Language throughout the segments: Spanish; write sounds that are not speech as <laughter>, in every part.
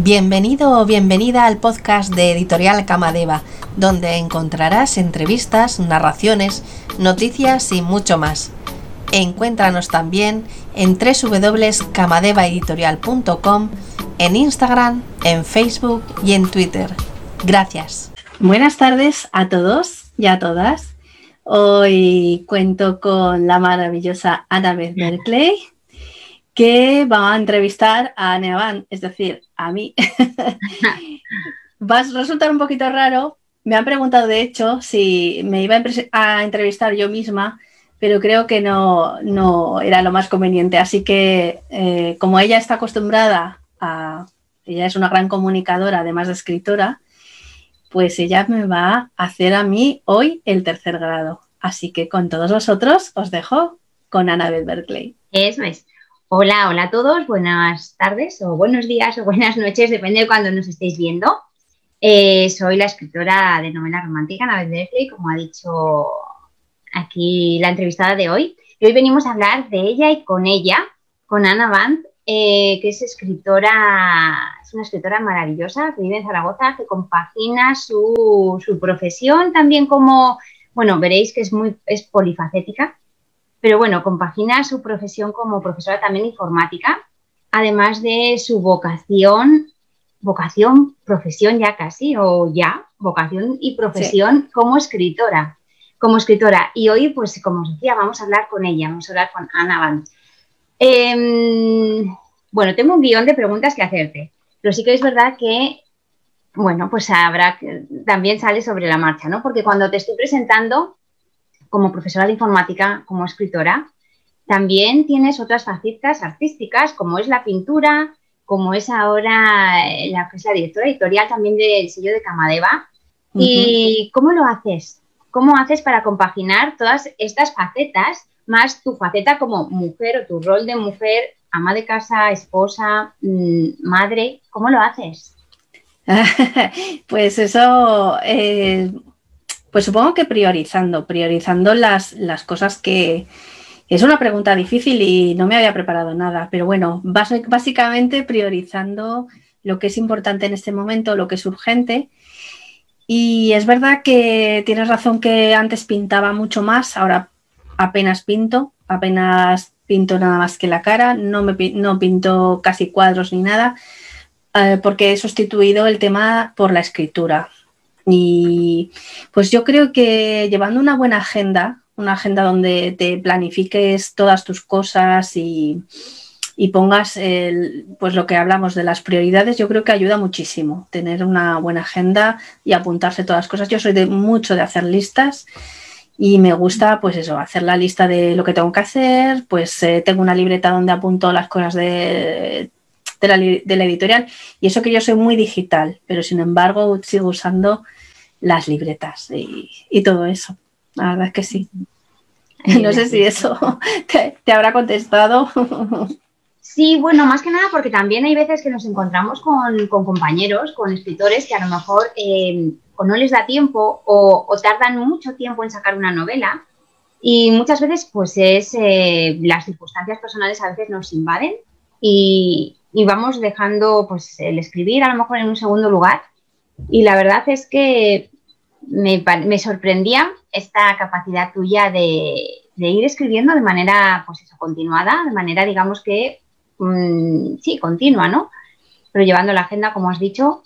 Bienvenido o bienvenida al podcast de Editorial Camadeva, donde encontrarás entrevistas, narraciones, noticias y mucho más. Encuéntranos también en www.camadevaeditorial.com, en Instagram, en Facebook y en Twitter. Gracias. Buenas tardes a todos y a todas. Hoy cuento con la maravillosa Annabeth Berkeley que va a entrevistar a Neavan, es decir, a mí. <laughs> Va a resultar un poquito raro. Me han preguntado, de hecho, si me iba a entrevistar yo misma, pero creo que no, no era lo más conveniente. Así que, eh, como ella está acostumbrada a. Ella es una gran comunicadora, además de escritora, pues ella me va a hacer a mí hoy el tercer grado. Así que con todos vosotros os dejo con Annabeth Berkeley. Eso es. Hola, hola a todos, buenas tardes o buenos días o buenas noches, depende de cuando nos estéis viendo. Eh, soy la escritora de novela romántica, Annabeth Berkeley, como ha dicho aquí la entrevistada de hoy. Y hoy venimos a hablar de ella y con ella, con Ana Band, eh, que es escritora, es una escritora maravillosa que vive en Zaragoza, que compagina su, su profesión también como, bueno, veréis que es muy es polifacética pero bueno, compagina su profesión como profesora también informática, además de su vocación, vocación, profesión ya casi, o ya, vocación y profesión como escritora, como escritora. Y hoy, pues como os decía, vamos a hablar con ella, vamos a hablar con Ana Van. Em, bueno, tengo un guion de preguntas que hacerte, pero sí que es verdad que, bueno, pues habrá, también sale sobre la marcha, ¿no? Porque cuando te estoy presentando, como profesora de informática, como escritora, también tienes otras facetas artísticas, como es la pintura, como es ahora eh, la, la directora editorial también del sello de Camadeva. ¿Y cómo lo haces? ¿Cómo haces para compaginar todas estas facetas, más tu faceta como mujer o tu rol de mujer, ama de casa, esposa, mm, madre? ¿Cómo lo haces? <laughs> pues eso, eh, pues supongo que priorizando, priorizando las, las cosas que... Es una pregunta difícil y no me había preparado nada, pero bueno, básicamente priorizando lo que es importante en este momento, lo que es urgente. Y es verdad que tienes razón que antes pintaba mucho más, ahora apenas pinto, apenas pinto nada más que la cara, no, me, no pinto casi cuadros ni nada, eh, porque he sustituido el tema por la escritura. Y pues yo creo que llevando una buena agenda, una agenda donde te planifiques todas tus cosas y, pongas pues lo que hablamos de las prioridades, yo creo que ayuda muchísimo tener una buena agenda y apuntarse todas las cosas. Yo soy de mucho de hacer listas y me gusta pues eso, hacer la lista de lo que tengo que hacer, pues eh, tengo una libreta donde apunto las cosas de de la, editorial. Y eso que yo soy muy digital, pero sin embargo sigo usando las libretas y, todo eso. La verdad es que sí. No sé si eso <laughs> te, habrá contestado. <laughs> Sí, bueno, más que nada porque también hay veces que nos encontramos con, compañeros, con escritores que a lo mejor eh, o no les da tiempo o, tardan mucho tiempo en sacar una novela y muchas veces pues es eh, las circunstancias personales a veces nos invaden y, y vamos dejando pues el escribir a lo mejor en un segundo lugar. Y la verdad es que me, me sorprendía esta capacidad tuya de, ir escribiendo de manera pues eso, continuada, de manera digamos que mm, sí, continua, ¿no? Pero llevando la agenda, como has dicho,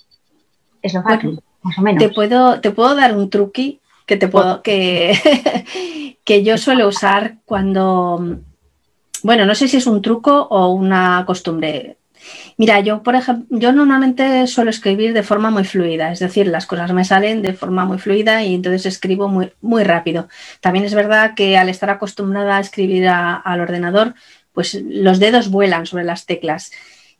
es lo fácil, más o menos. Te puedo, te puedo dar un truqui que te puedo, que, <laughs> que yo suelo usar cuando, bueno, no sé si es un truco o una costumbre. Mira, yo, por ejemplo, yo normalmente suelo escribir de forma muy fluida, es decir, las cosas me salen de forma muy fluida y entonces escribo muy, muy rápido. También es verdad que al estar acostumbrada a escribir al ordenador, pues los dedos vuelan sobre las teclas.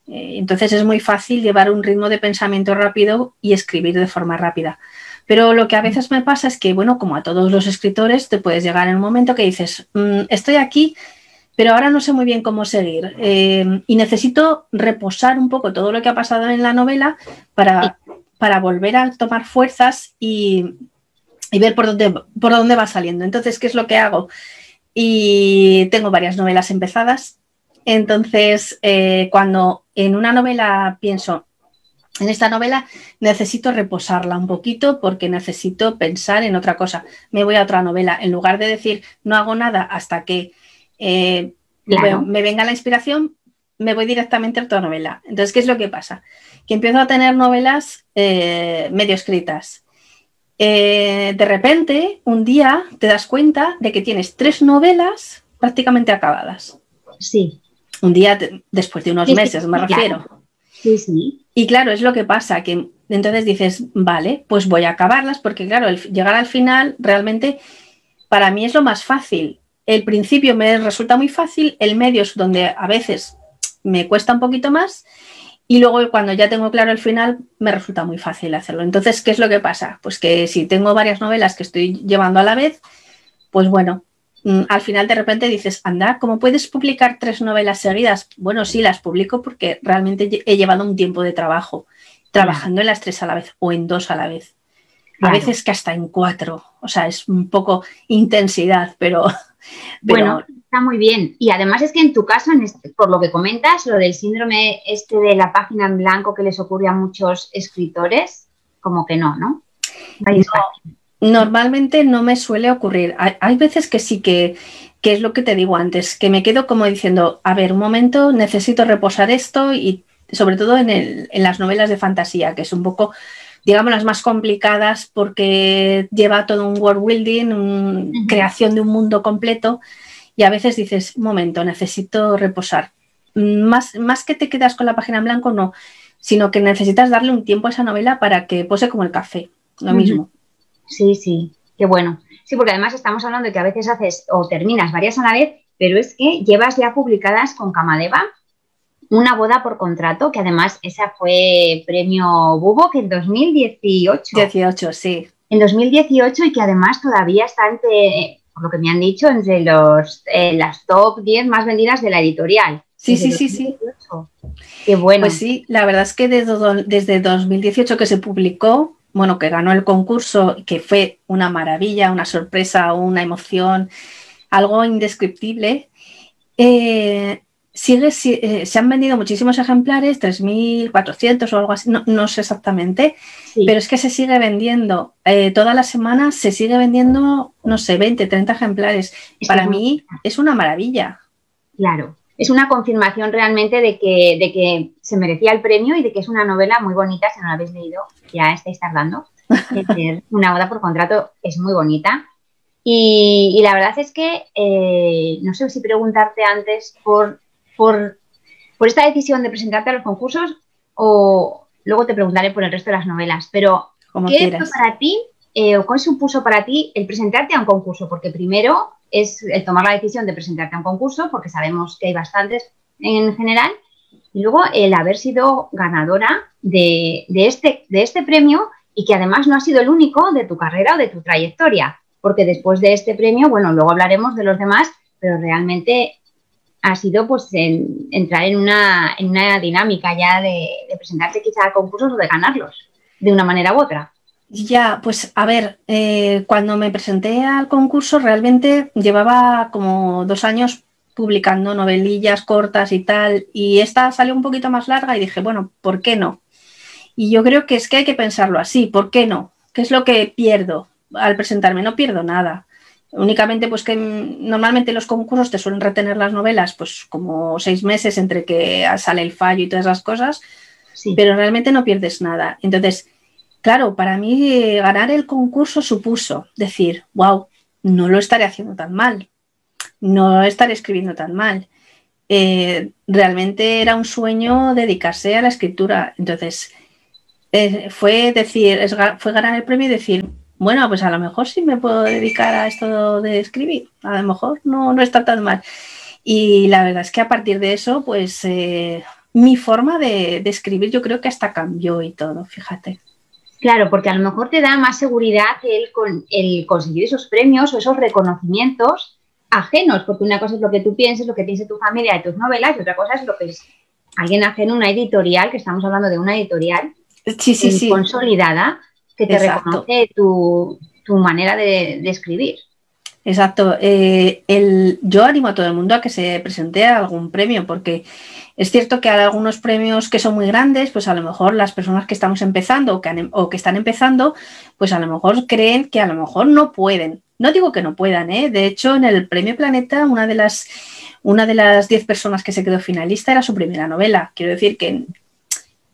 Eh, entonces es muy fácil llevar un ritmo de pensamiento rápido y escribir de forma rápida. Pero lo que a veces me pasa es que, bueno, como a todos los escritores, te puedes llegar en un momento que dices, mm, estoy aquí pero ahora no sé muy bien cómo seguir. Eh, y necesito reposar un poco todo lo que ha pasado en la novela para, para volver a tomar fuerzas y, ver por dónde, por dónde va saliendo. Entonces, ¿qué es lo que hago? Y tengo varias novelas empezadas. Entonces, eh, cuando en una novela pienso, en esta novela necesito reposarla un poquito porque necesito pensar en otra cosa. Me voy a otra novela. En lugar de decir no hago nada hasta que eh, me venga la inspiración, me voy directamente a otra novela. Entonces, ¿qué es lo que pasa? Que empiezo a tener novelas eh, medio escritas. Eh, de repente, un día te das cuenta de que tienes tres novelas prácticamente acabadas. Sí. Un día después de unos meses, me refiero. Sí, sí. Y claro, es lo que pasa, que entonces dices, vale, pues voy a acabarlas, porque claro, llegar al final realmente para mí es lo más fácil. El principio me resulta muy fácil, el medio es donde a veces me cuesta un poquito más y luego cuando ya tengo claro el final me resulta muy fácil hacerlo. Entonces, ¿qué es lo que pasa? Pues que si tengo varias novelas que estoy llevando a la vez, pues bueno, mm, al final de repente dices, anda, ¿cómo puedes publicar tres novelas seguidas? Bueno, sí, las publico porque realmente he llevado un tiempo de trabajo, trabajando en las tres a la vez o en dos a la vez. A veces que hasta en cuatro. O sea, es un poco intensidad, pero... Bueno, está muy bien. Y además es que en tu caso, este, por lo que comentas, lo del síndrome este de la página en blanco que les ocurre a muchos escritores, como que no, ¿no? normalmente no me suele ocurrir. Hay, veces que sí que, que es lo que te digo antes, que me quedo como diciendo, a ver, un momento, necesito reposar esto y sobre todo en, el, en las novelas de fantasía, que es un poco digamos, las más complicadas porque lleva todo un world building, una creación de un mundo completo y a veces dices, un momento, necesito reposar. Más, más que te quedas con la página en blanco, no, sino que necesitas darle un tiempo a esa novela para que pose como el café, lo mismo. Sí, sí, qué bueno. Sí, porque además estamos hablando de que a veces haces o terminas varias a la vez, pero es que llevas ya publicadas con Camadeva una boda por contrato, que además esa fue premio Bubo, que en 2018. 18, sí. En 2018 y que además todavía está entre, por lo que me han dicho, entre los, eh, las top 10 más vendidas de la editorial. Sí, sí, sí, sí. Qué bueno. Pues sí, la verdad es que desde, desde 2018 que se publicó, bueno, que ganó el concurso, que fue una maravilla, una sorpresa, una emoción, algo indescriptible. Eh, sigue, eh, se han vendido muchísimos ejemplares, 3.400 o algo así, no, sé exactamente, pero es que se sigue vendiendo, eh, todas las semanas se sigue vendiendo, no sé, 20, 30 ejemplares. Para mí es una maravilla. Claro, es una confirmación realmente de que, de que se merecía el premio y de que es una novela muy bonita, si no la habéis leído, ya estáis tardando. <laughs> una boda por contrato es muy bonita. Y, la verdad es que, eh, no sé si preguntarte antes por por, esta decisión de presentarte a los concursos o luego te preguntaré por el resto de las novelas, pero ¿qué es para ti eh, o cuál supuso para ti el presentarte a un concurso? Porque primero es el tomar la decisión de presentarte a un concurso, porque sabemos que hay bastantes en general, y luego el haber sido ganadora de, este, de este premio y que además no ha sido el único de tu carrera o de tu trayectoria, porque después de este premio, bueno, luego hablaremos de los demás, pero realmente ha sido pues entrar en una, en una, dinámica ya de, presentarte quizá a concursos o de ganarlos de una manera u otra. Ya, pues a ver, eh, cuando me presenté al concurso realmente llevaba como dos años publicando novelillas cortas y tal, y esta salió un poquito más larga y dije, bueno, ¿por qué no? Y yo creo que es que hay que pensarlo así, ¿por qué no? ¿Qué es lo que pierdo al presentarme? No pierdo nada. Únicamente, pues que normalmente los concursos te suelen retener las novelas, pues como seis meses entre que sale el fallo y todas esas cosas, pero realmente no pierdes nada. Entonces, claro, para mí eh, ganar el concurso supuso decir, wow, no lo estaré haciendo tan mal, no estaré escribiendo tan mal. Eh, realmente era un sueño dedicarse a la escritura. Entonces, eh, fue decir, fue ganar el premio y decir, bueno, pues a lo mejor sí me puedo dedicar a esto de escribir, a lo mejor no, no está tan mal. Y la verdad es que a partir de eso, pues eh, mi forma de, escribir yo creo que hasta cambió y todo, fíjate. Claro, porque a lo mejor te da más seguridad el, el conseguir esos premios o esos reconocimientos ajenos, porque una cosa es lo que tú pienses, lo que piense tu familia de tus novelas, y otra cosa es lo que es alguien ajeno, una editorial, que estamos hablando de una editorial sí, sí, sí. consolidada, que te reconoce tu, manera de, escribir. exacto. Eh, el, yo animo a todo el mundo a que se presente a algún premio, porque es cierto que hay algunos premios que son muy grandes, pues a lo mejor las personas que estamos empezando o que, em, o que están empezando, pues a lo mejor creen que a lo mejor no pueden. No digo que no puedan, ¿eh? De hecho, en el Premio Planeta, una de las una de las diez personas que se quedó finalista era su primera novela. Quiero decir que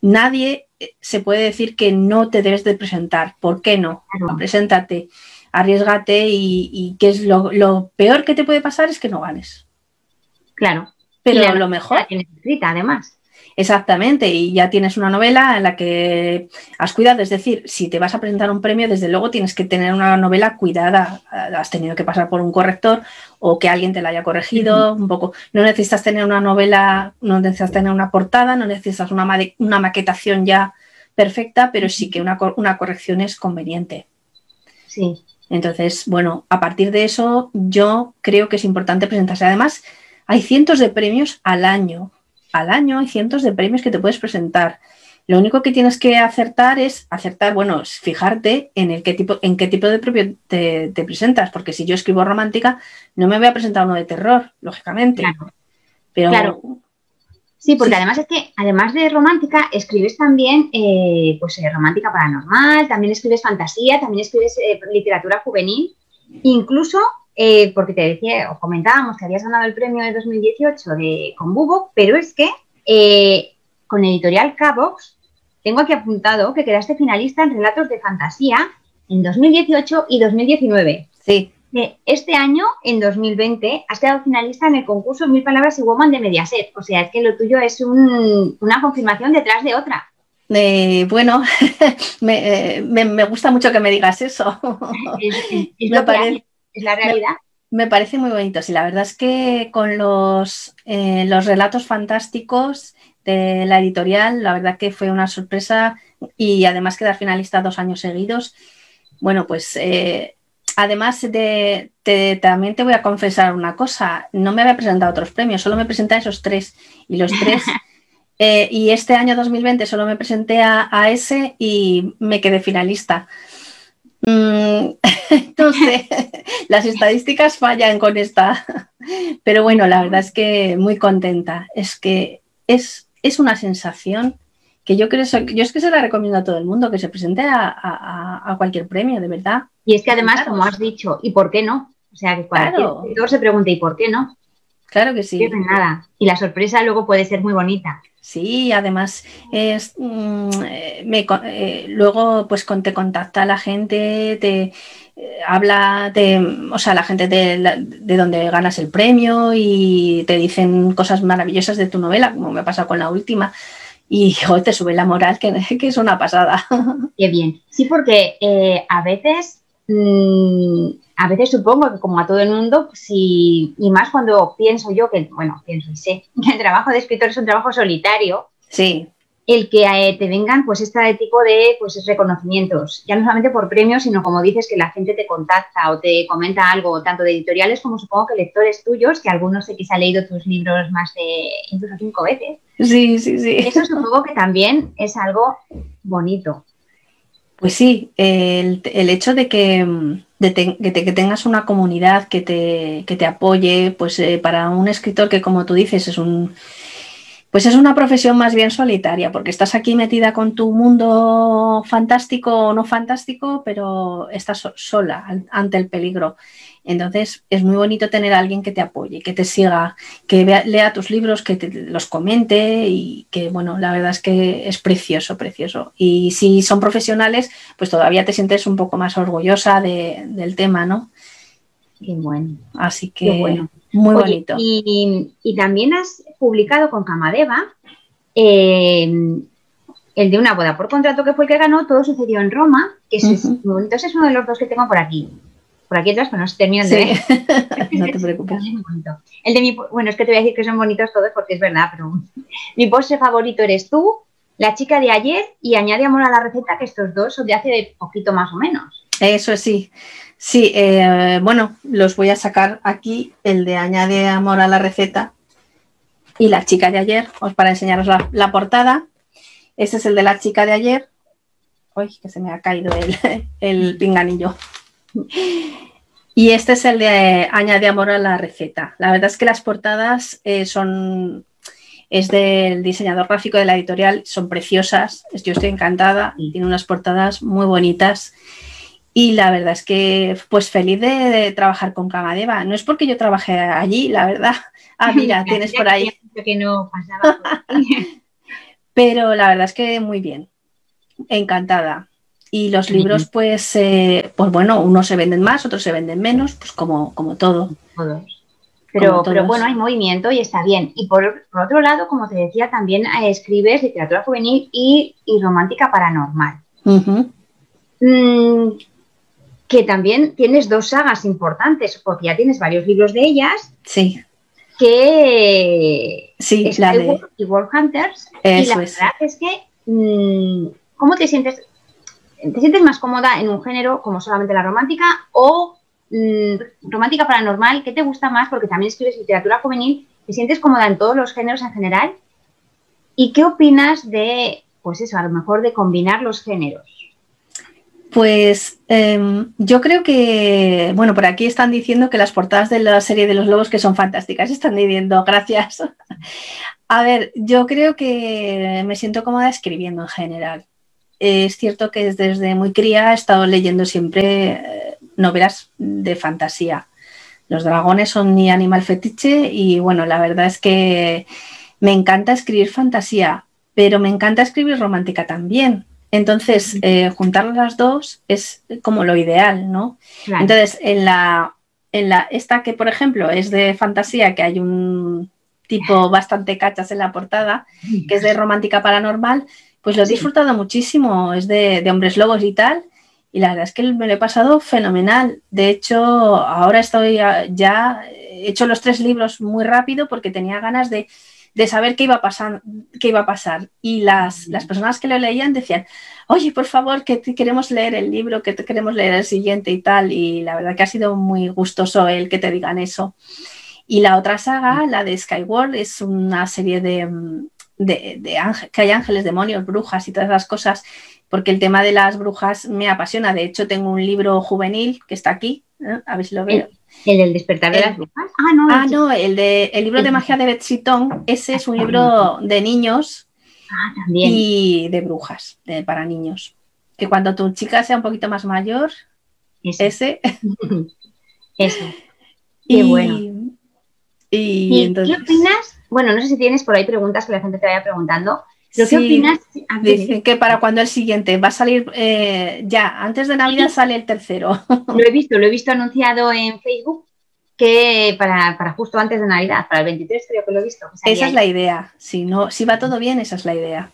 nadie eh, se puede decir que no te debes de presentar. ¿Por qué no? Preséntate, arriesgate y, que es lo, peor que te puede pasar es que no ganes. Claro. Pero lo mejor. además. Exactamente, y ya tienes una novela en la que has cuidado, es decir, si te vas a presentar un premio, desde luego tienes que tener una novela cuidada, has tenido que pasar por un corrector o que alguien te la haya corregido un poco. No necesitas tener una novela, no necesitas tener una portada, no necesitas una, una maquetación ya perfecta, pero sí que una, una corrección es conveniente. Sí. Entonces, bueno, a partir de eso yo creo que es importante presentarse. Además, hay cientos de premios al año al año hay cientos de premios que te puedes presentar. Lo único que tienes que acertar es acertar, bueno, fijarte en el qué tipo, en qué tipo de premio te, presentas, porque si yo escribo romántica, no me voy a presentar uno de terror, lógicamente. Claro. Pero claro. Sí, porque además es que, además de romántica, escribes también, eh, pues, eh, romántica paranormal, también escribes fantasía, también escribes eh, literatura juvenil, incluso eh, porque te decía, o comentábamos que habías ganado el premio de 2018 de, con Bubo, pero es que eh, con Editorial Cabox tengo aquí apuntado que quedaste finalista en relatos de fantasía en 2018 y 2019. Sí. Este año, en 2020, has quedado finalista en el concurso Mil Palabras y Woman de Mediaset. O sea, es que lo tuyo es una confirmación detrás de otra. Eh, bueno, <laughs> me, gusta mucho que me digas eso. <laughs> me, parece, es la realidad. Me, parece muy bonito. Sí, la verdad es que con los, eh, los relatos fantásticos de la editorial, la verdad que fue una sorpresa y además quedar finalista dos años seguidos. Bueno, pues eh, además de, también te voy a confesar una cosa, no me había presentado otros premios, solo me presenté a esos tres y los tres, <laughs> eh, y este año 2020 solo me presenté a, a, ese y me quedé finalista. Mm, <laughs> entonces, las estadísticas fallan con esta, pero bueno, la verdad es que muy contenta. Es que es, es una sensación que yo creo, yo es que se la recomiendo a todo el mundo, que se presente a, cualquier premio, de verdad. Y es que además, como has dicho, ¿y por qué no? O sea, que claro. se pregunta, ¿y por qué no? Claro que sí. nada. Y la sorpresa luego puede ser muy bonita. Sí, además es mm, me, eh, luego pues te contacta la gente, te eh, habla de, o sea, la gente de, de, donde ganas el premio y te dicen cosas maravillosas de tu novela, como me pasa con la última. Y <laughs> te sube la moral, que, <laughs> que, es una pasada. Qué bien. Sí, porque eh, a veces mm, a veces supongo que como a todo el mundo, si, y más cuando pienso yo que, bueno, pienso y sé, <laughs> que el trabajo de escritor es un trabajo solitario. Sí. El que eh, te vengan pues este tipo de pues reconocimientos, ya no solamente por premios, sino como dices que la gente te contacta o te comenta algo, tanto de editoriales como supongo que lectores tuyos, que algunos sé que se ha leído tus libros más de incluso cinco veces. Sí, sí, sí. Eso supongo que también es algo bonito. Pues sí, el, hecho de que, que, tengas una comunidad que te, te apoye, pues eh, para un escritor que como tú dices es un, pues es una profesión más bien solitaria, porque estás aquí metida con tu mundo fantástico o no fantástico, pero estás sola ante el peligro. Entonces es muy bonito tener a alguien que te apoye, que te siga, que lea tus libros, que te los comente y que, bueno, la verdad es que es precioso, precioso. Y si son profesionales, pues todavía te sientes un poco más orgullosa del tema, ¿no? Qué bueno. Así que bueno. muy bonito. Y, también has publicado con Camadeva eh, el de una boda por contrato que fue el que ganó, todo sucedió en Roma, que es muy bonito. Ese es uno de los dos que tengo por aquí por aquí atrás, pero no se terminan de <laughs> no te <laughs> preocupes. El de mi, bueno, es que te voy a decir que son bonitos todos porque es verdad, pero <laughs> mi postre favorito eres tú, la chica de ayer y añade amor a la receta, que estos dos son de hace poquito más o menos. Eso sí. Sí, eh, bueno, los voy a sacar aquí, el de añade amor a la receta y la chica de ayer, os para enseñaros la, portada. Este es el de la chica de ayer. Uy, que se me ha caído el, el pinganillo. Y este es el de Añade amor a la receta. La verdad es que las portadas eh, son, es del diseñador gráfico de la editorial, son preciosas, yo estoy encantada, tiene unas portadas muy bonitas. Y la verdad es que, pues feliz de, trabajar con Camadeva. No es porque yo trabajé allí, la verdad. Ah, <laughs> mira, tienes por ahí. Que no pasaba <laughs> Pero la verdad es que muy bien. Encantada. Y los libros, pues, eh, pues bueno, unos se venden más, otros se venden menos, pues como, como todo. Todos. Pero, pero bueno, hay movimiento y está bien. Y por, otro lado, como te decía, también eh, escribes literatura juvenil y, romántica paranormal. Mm, que también tienes dos sagas importantes, porque ya tienes varios libros de ellas. Sí. Que sí, la de... y World Hunters. y la verdad es que, mm, ¿cómo te sientes? ¿Te sientes más cómoda en un género como solamente la romántica o mm, romántica paranormal? ¿Qué te gusta más? Porque también escribes literatura juvenil. ¿Te sientes cómoda en todos los géneros en general? ¿Y qué opinas de, pues eso, a lo mejor de combinar los géneros? Pues em, yo creo que, bueno, por aquí están diciendo que las portadas de la serie de los lobos que son fantásticas, están diciendo, <laughs> gracias. A ver, yo creo que me siento cómoda escribiendo en general es cierto que desde muy cría he estado leyendo siempre eh, novelas de fantasía. Los dragones son mi animal fetiche y bueno, la verdad es que me encanta escribir fantasía, pero me encanta escribir romántica también. Entonces, eh, juntar las dos es como lo ideal, ¿no? Entonces, en la, en la, esta que, por ejemplo, es de fantasía, que hay un tipo bastante cachas en la portada, que es de romántica paranormal, pues lo he disfrutado muchísimo, es de, hombres lobos y tal, y la verdad es que me lo he pasado fenomenal. De hecho, ahora estoy ya, he hecho los tres libros muy rápido porque tenía ganas de, saber qué iba, a pasar, qué iba a pasar. Y las, las, personas que lo leían decían, oye, por favor, que queremos leer el libro, que queremos leer el siguiente y tal. Y la verdad que ha sido muy gustoso el que te digan eso. Y la otra saga, la de Skyward, es una serie de, de, que hay ángeles, demonios, brujas y todas las cosas, porque el tema de las brujas me apasiona. De hecho, tengo un libro juvenil que está aquí, ¿eh? a ver si lo veo. ¿El, del despertar de las brujas? Ah, no, ah, no el, de, el libro de magia de Betsy ese es un libro de niños ah, también. y de brujas, para niños. Que cuando tu chica sea un poquito más mayor, ese. Eso. <laughs> <laughs> Qué bueno. Y, entonces... ¿Qué opinas bueno, no sé si tienes por ahí preguntas que la gente te vaya preguntando. ¿Pero qué opinas? Dicen que para cuando el siguiente va a salir ya, antes de Navidad sale el tercero. <laughs> Lo he visto, lo he visto anunciado en Facebook que para, justo antes de Navidad, para el 23 creo que lo he visto. esa es la idea. Si no, si va todo bien, esa es la idea.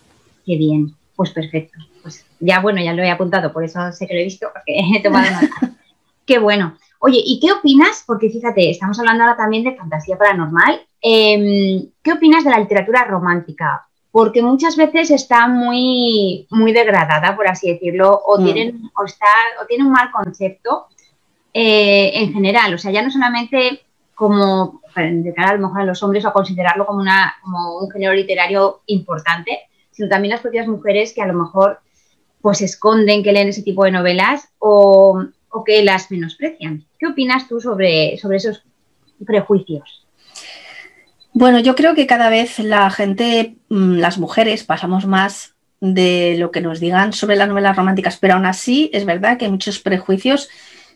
Qué bien, pues perfecto. Pues ya bueno, ya lo he apuntado, por eso sé que lo he visto, porque <laughs> he tomado nota. <laughs> Qué bueno. Oye, ¿y qué opinas? Porque fíjate, estamos hablando ahora también de fantasía paranormal. Em, ¿Qué opinas de la literatura romántica? Porque muchas veces está muy, muy degradada, por así decirlo, o, mm. tienen, o, está, o tiene un mal concepto eh, en general. O sea, ya no solamente como de cara a lo mejor a los hombres o a considerarlo como, una, como un género literario importante, sino también las propias mujeres que a lo mejor pues esconden que leen ese tipo de novelas o, o que las menosprecian. ¿Qué opinas tú sobre, sobre esos prejuicios? Bueno, yo creo que cada vez la gente, mm, las mujeres, pasamos más de lo que nos digan sobre las novelas románticas, pero aún así es verdad que hay muchos prejuicios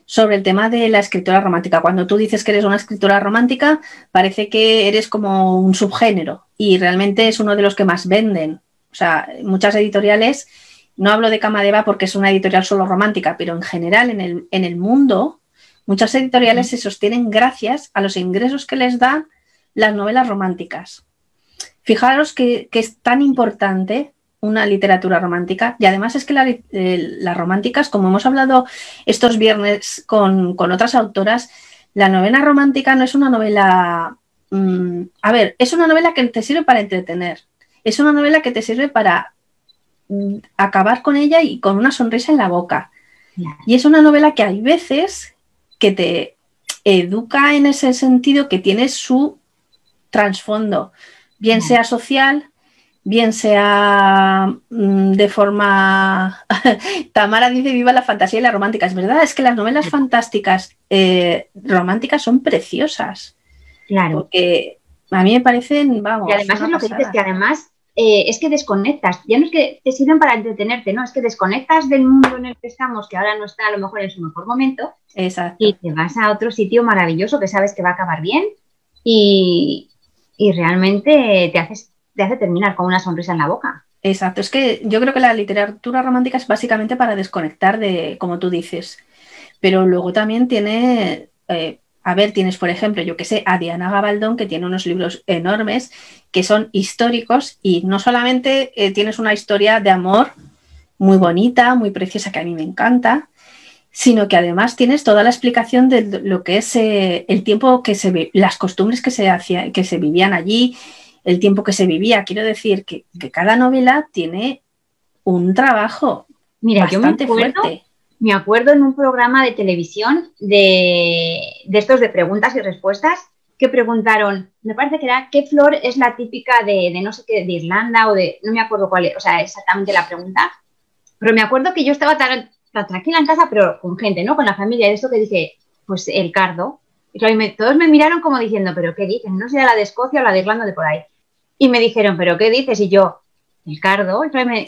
sobre el tema de la escritura romántica. Cuando tú dices que eres una escritora romántica, parece que eres como un subgénero y realmente es uno de los que más venden. O sea, muchas editoriales no hablo de Camadeva porque es una editorial solo romántica, pero en general en el, en el mundo muchas editoriales se sostienen gracias a los ingresos que les dan las novelas románticas. Fijaros que, es tan importante una literatura romántica y además es que eh, las románticas, como hemos hablado estos viernes con, otras autoras, la novela romántica no es una novela... Mm, a ver, es una novela que te sirve para entretener, es una novela que te sirve para acabar con ella y con una sonrisa en la boca. Y es una novela que hay veces que te educa en ese sentido que tiene su trasfondo, bien sea social, bien sea mm, de forma... <laughs> Tamara dice, viva la fantasía y la romántica. Es verdad, es que las novelas fantásticas eh, románticas son preciosas. Claro. Porque a mí me parecen, vamos. Y además es lo que dices, que además eh, es que desconectas. Ya no es que te sirven para entretenerte, no, es que desconectas del mundo en el que estamos, que ahora no está a lo mejor en su mejor momento. Exacto. Y te vas a otro sitio maravilloso que sabes que va a acabar bien y, y realmente te haces te hace terminar con una sonrisa en la boca. Exacto, es que yo creo que la literatura romántica es básicamente para desconectar de, como tú dices, pero luego también tiene, eh, a ver, tienes por ejemplo, yo que sé, a Diana Gabaldón, que tiene unos libros enormes que son históricos y no solamente eh, tienes una historia de amor muy bonita, muy preciosa, que a mí me encanta, sino que además tienes toda la explicación de lo que es eh, el tiempo que se las costumbres que se hacía, que se vivían allí, el tiempo que se vivía. Quiero decir que, cada novela tiene un trabajo Mira, bastante yo me acuerdo, fuerte. Me acuerdo en un programa de televisión de, estos de preguntas y respuestas que preguntaron, me parece que era, ¿qué flor es la típica de, no sé qué, de Irlanda o de, no me acuerdo cuál es, o sea, exactamente la pregunta, pero me acuerdo que yo estaba tan, tranquila en casa, pero con gente, ¿no? Con la familia, y esto que dije, pues el cardo. Y todos me miraron como diciendo, ¿pero qué dicen? No sea la de Escocia o la de Irlanda de por ahí. Y me dijeron, ¿pero qué dices? Y yo, el cardo,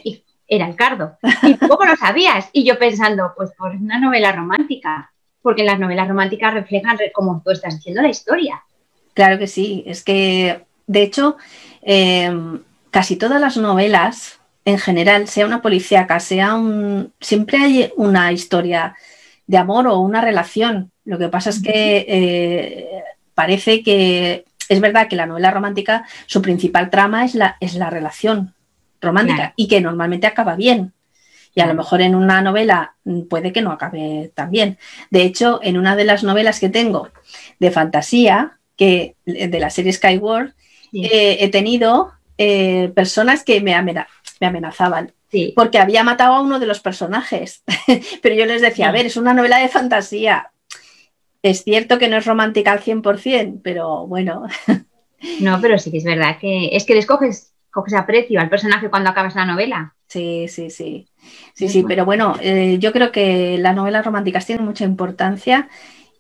y era el cardo. Y tampoco lo sabías. Y yo pensando, pues por una novela romántica, porque las novelas románticas reflejan, como tú estás diciendo, la historia. Claro que sí, es que, de hecho, em, casi todas las novelas, en general, sea una policíaca, sea un... siempre hay una historia de amor o una relación. Lo que pasa es que eh, parece que es verdad que la novela romántica, su principal trama es la, es la relación romántica y que normalmente acaba bien. Y a lo mejor en una novela puede que no acabe tan bien. De hecho, en una de las novelas que tengo de fantasía, que de la serie Skyward, eh, he tenido eh, personas que me, me amenazaban. Porque había matado a uno de los personajes. <laughs> Pero yo les decía, a ver, es una novela de fantasía. Es cierto que no es romántica al 100%, pero bueno. <laughs> No, pero sí que es verdad que es que les coges, coges aprecio al personaje cuando acabas la novela. Sí, sí, sí. Sí, sí, pero bueno, eh, yo creo que las novelas románticas tienen mucha importancia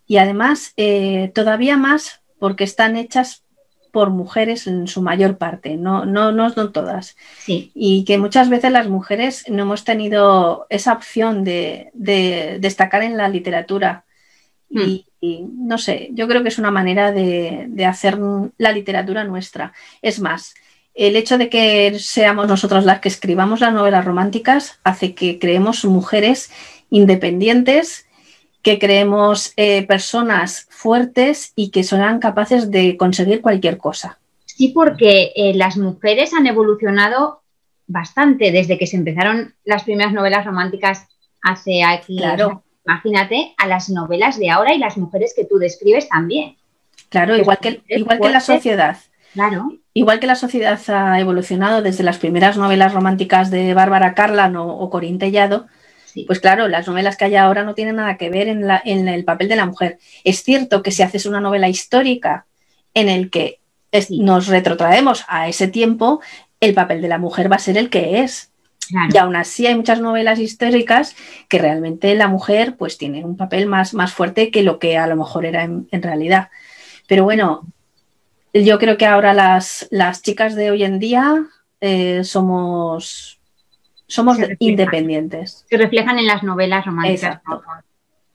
y además eh, todavía más porque están hechas por mujeres en su mayor parte, no, no, no son todas. Sí. Y que muchas veces las mujeres no hemos tenido esa opción de, de destacar en la literatura. Y, hmm y no sé, yo creo que es una manera de, hacer la literatura nuestra. Es más, el hecho de que seamos nosotros las que escribamos las novelas románticas hace que creemos mujeres independientes, que creemos eh, personas fuertes y que serán capaces de conseguir cualquier cosa. Sí, porque eh, las mujeres han evolucionado bastante desde que se empezaron las primeras novelas románticas hace aquí claro imagínate a las novelas de ahora y las mujeres que tú describes también. Claro, igual que, igual que la sociedad. Claro. Igual que la sociedad ha evolucionado desde las primeras novelas románticas de Bárbara Carlan o, Corín Tellado, pues claro, las novelas que hay ahora no tienen nada que ver en, la, en, el papel de la mujer. Es cierto que si haces una novela histórica en el que nos retrotraemos a ese tiempo, el papel de la mujer va a ser el que es. Y aún así hay muchas novelas históricas que realmente la mujer pues tiene un papel más, más fuerte que lo que a lo mejor era en, realidad. Pero bueno, yo creo que ahora las, las chicas de hoy en día eh, somos, somos independientes. Se reflejan en las novelas románticas.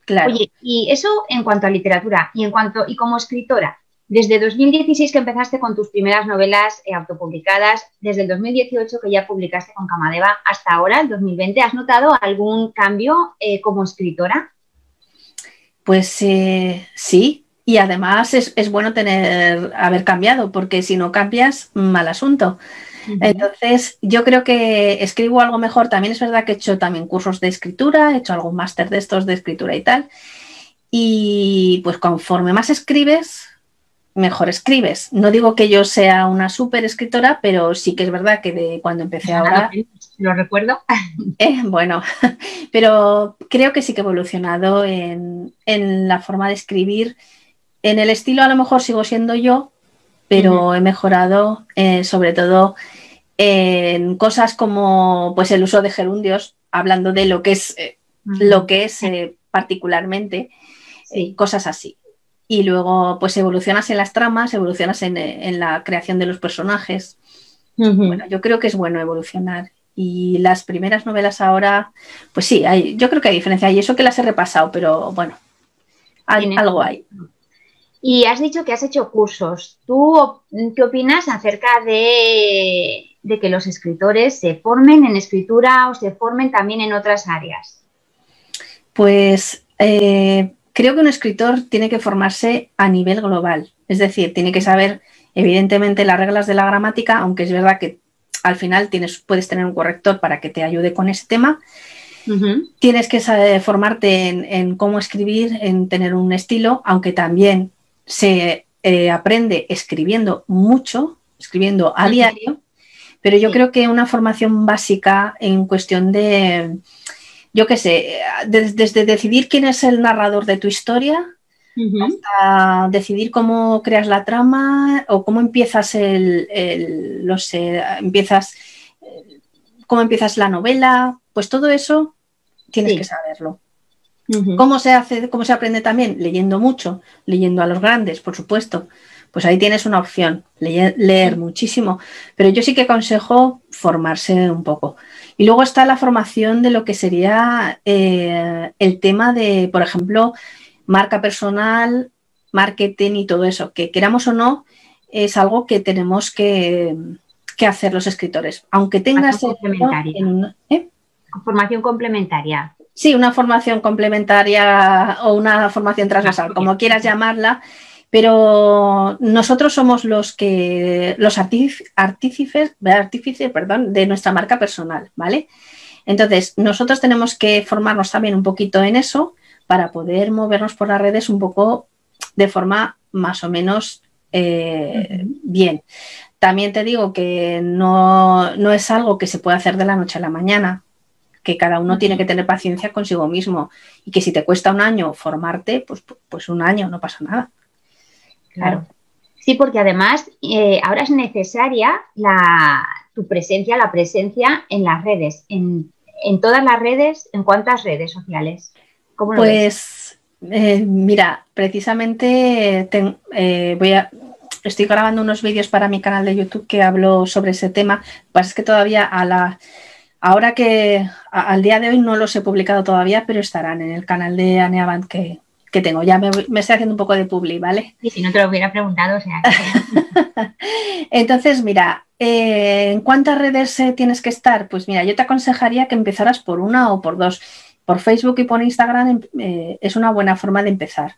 Claro. Oye, y eso en cuanto a literatura y en cuanto y como escritora, desde 2016 que empezaste con tus primeras novelas eh, autopublicadas, desde el 2018 que ya publicaste con Camadeva hasta ahora, el 2020, ¿has notado algún cambio eh, como escritora? Pues eh, sí, y además es, bueno tener haber cambiado, porque si no cambias, mal asunto. Entonces, yo creo que escribo algo mejor. También es verdad que he hecho también cursos de escritura, he hecho algún máster de estos de escritura y tal. Y pues conforme más escribes, mejor escribes. No digo que yo sea una súper escritora, pero sí que es verdad que de cuando empecé ahora... Lo recuerdo. <laughs> <laughs> Eh, bueno, <laughs> pero creo que sí que he evolucionado en, la forma de escribir. En el estilo a lo mejor sigo siendo yo, pero he mejorado eh, sobre todo en cosas como pues el uso de gerundios, hablando de lo que es, eh, lo que es eh, particularmente, eh, cosas así. Y luego pues evolucionas en las tramas, evolucionas en, la creación de los personajes. Bueno, yo creo que es bueno evolucionar. Y las primeras novelas ahora, pues sí, hay, yo creo que hay diferencia. Y eso que las he repasado, pero bueno, algo hay. Y has dicho que has hecho cursos. ¿Tú qué opinas acerca de, que los escritores se formen en escritura o se formen también en otras áreas? Pues eh, creo que un escritor tiene que formarse a nivel global. Es decir, tiene que saber, evidentemente, las reglas de la gramática, aunque es verdad que al final tienes, puedes tener un corrector para que te ayude con ese tema. Tienes que saber, formarte en, cómo escribir, en tener un estilo, aunque también se eh, aprende escribiendo mucho, escribiendo a diario, pero yo creo que una formación básica en cuestión de, yo qué sé, desde, decidir quién es el narrador de tu historia hasta decidir cómo creas la trama o cómo empiezas el, el sé, empiezas, cómo empiezas la novela, pues todo eso tienes que saberlo. ¿Cómo se hace, cómo se aprende también? Leyendo mucho, leyendo a los grandes, por supuesto. Pues ahí tienes una opción, leer, muchísimo. Pero yo sí que aconsejo formarse un poco. Y luego está la formación de lo que sería eh, el tema de, por ejemplo, marca personal, marketing y todo eso, que queramos o no, es algo que tenemos que, hacer los escritores. Aunque tengas... ¿eh? Formación complementaria. Sí, una formación complementaria o una formación transversal, como quieras llamarla, pero nosotros somos los que los artífices, perdón, de nuestra marca personal, ¿vale? Entonces, nosotros tenemos que formarnos también un poquito en eso para poder movernos por las redes un poco de forma más o menos eh, bien. También te digo que no, no es algo que se puede hacer de la noche a la mañana que cada uno tiene que tener paciencia consigo mismo y que si te cuesta un año formarte, pues, pues un año, no pasa nada. Claro. Sí, porque además eh, ahora es necesaria la, tu presencia, la presencia en las redes, en, todas las redes, ¿en cuántas redes sociales? pues eh, mira, precisamente eh, voy a, estoy grabando unos vídeos para mi canal de YouTube que hablo sobre ese tema. Lo que pasa es que todavía a la Ahora que al día de hoy no los he publicado todavía, pero estarán en el canal de Aneaband que, que tengo. Ya me, estoy haciendo un poco de publi, ¿vale? Y si no te lo hubiera preguntado, o sea. <laughs> Entonces, mira, eh, ¿en cuántas redes eh, tienes que estar? Pues mira, yo te aconsejaría que empezaras por una o por dos. Por Facebook y por Instagram em, eh, es una buena forma de empezar.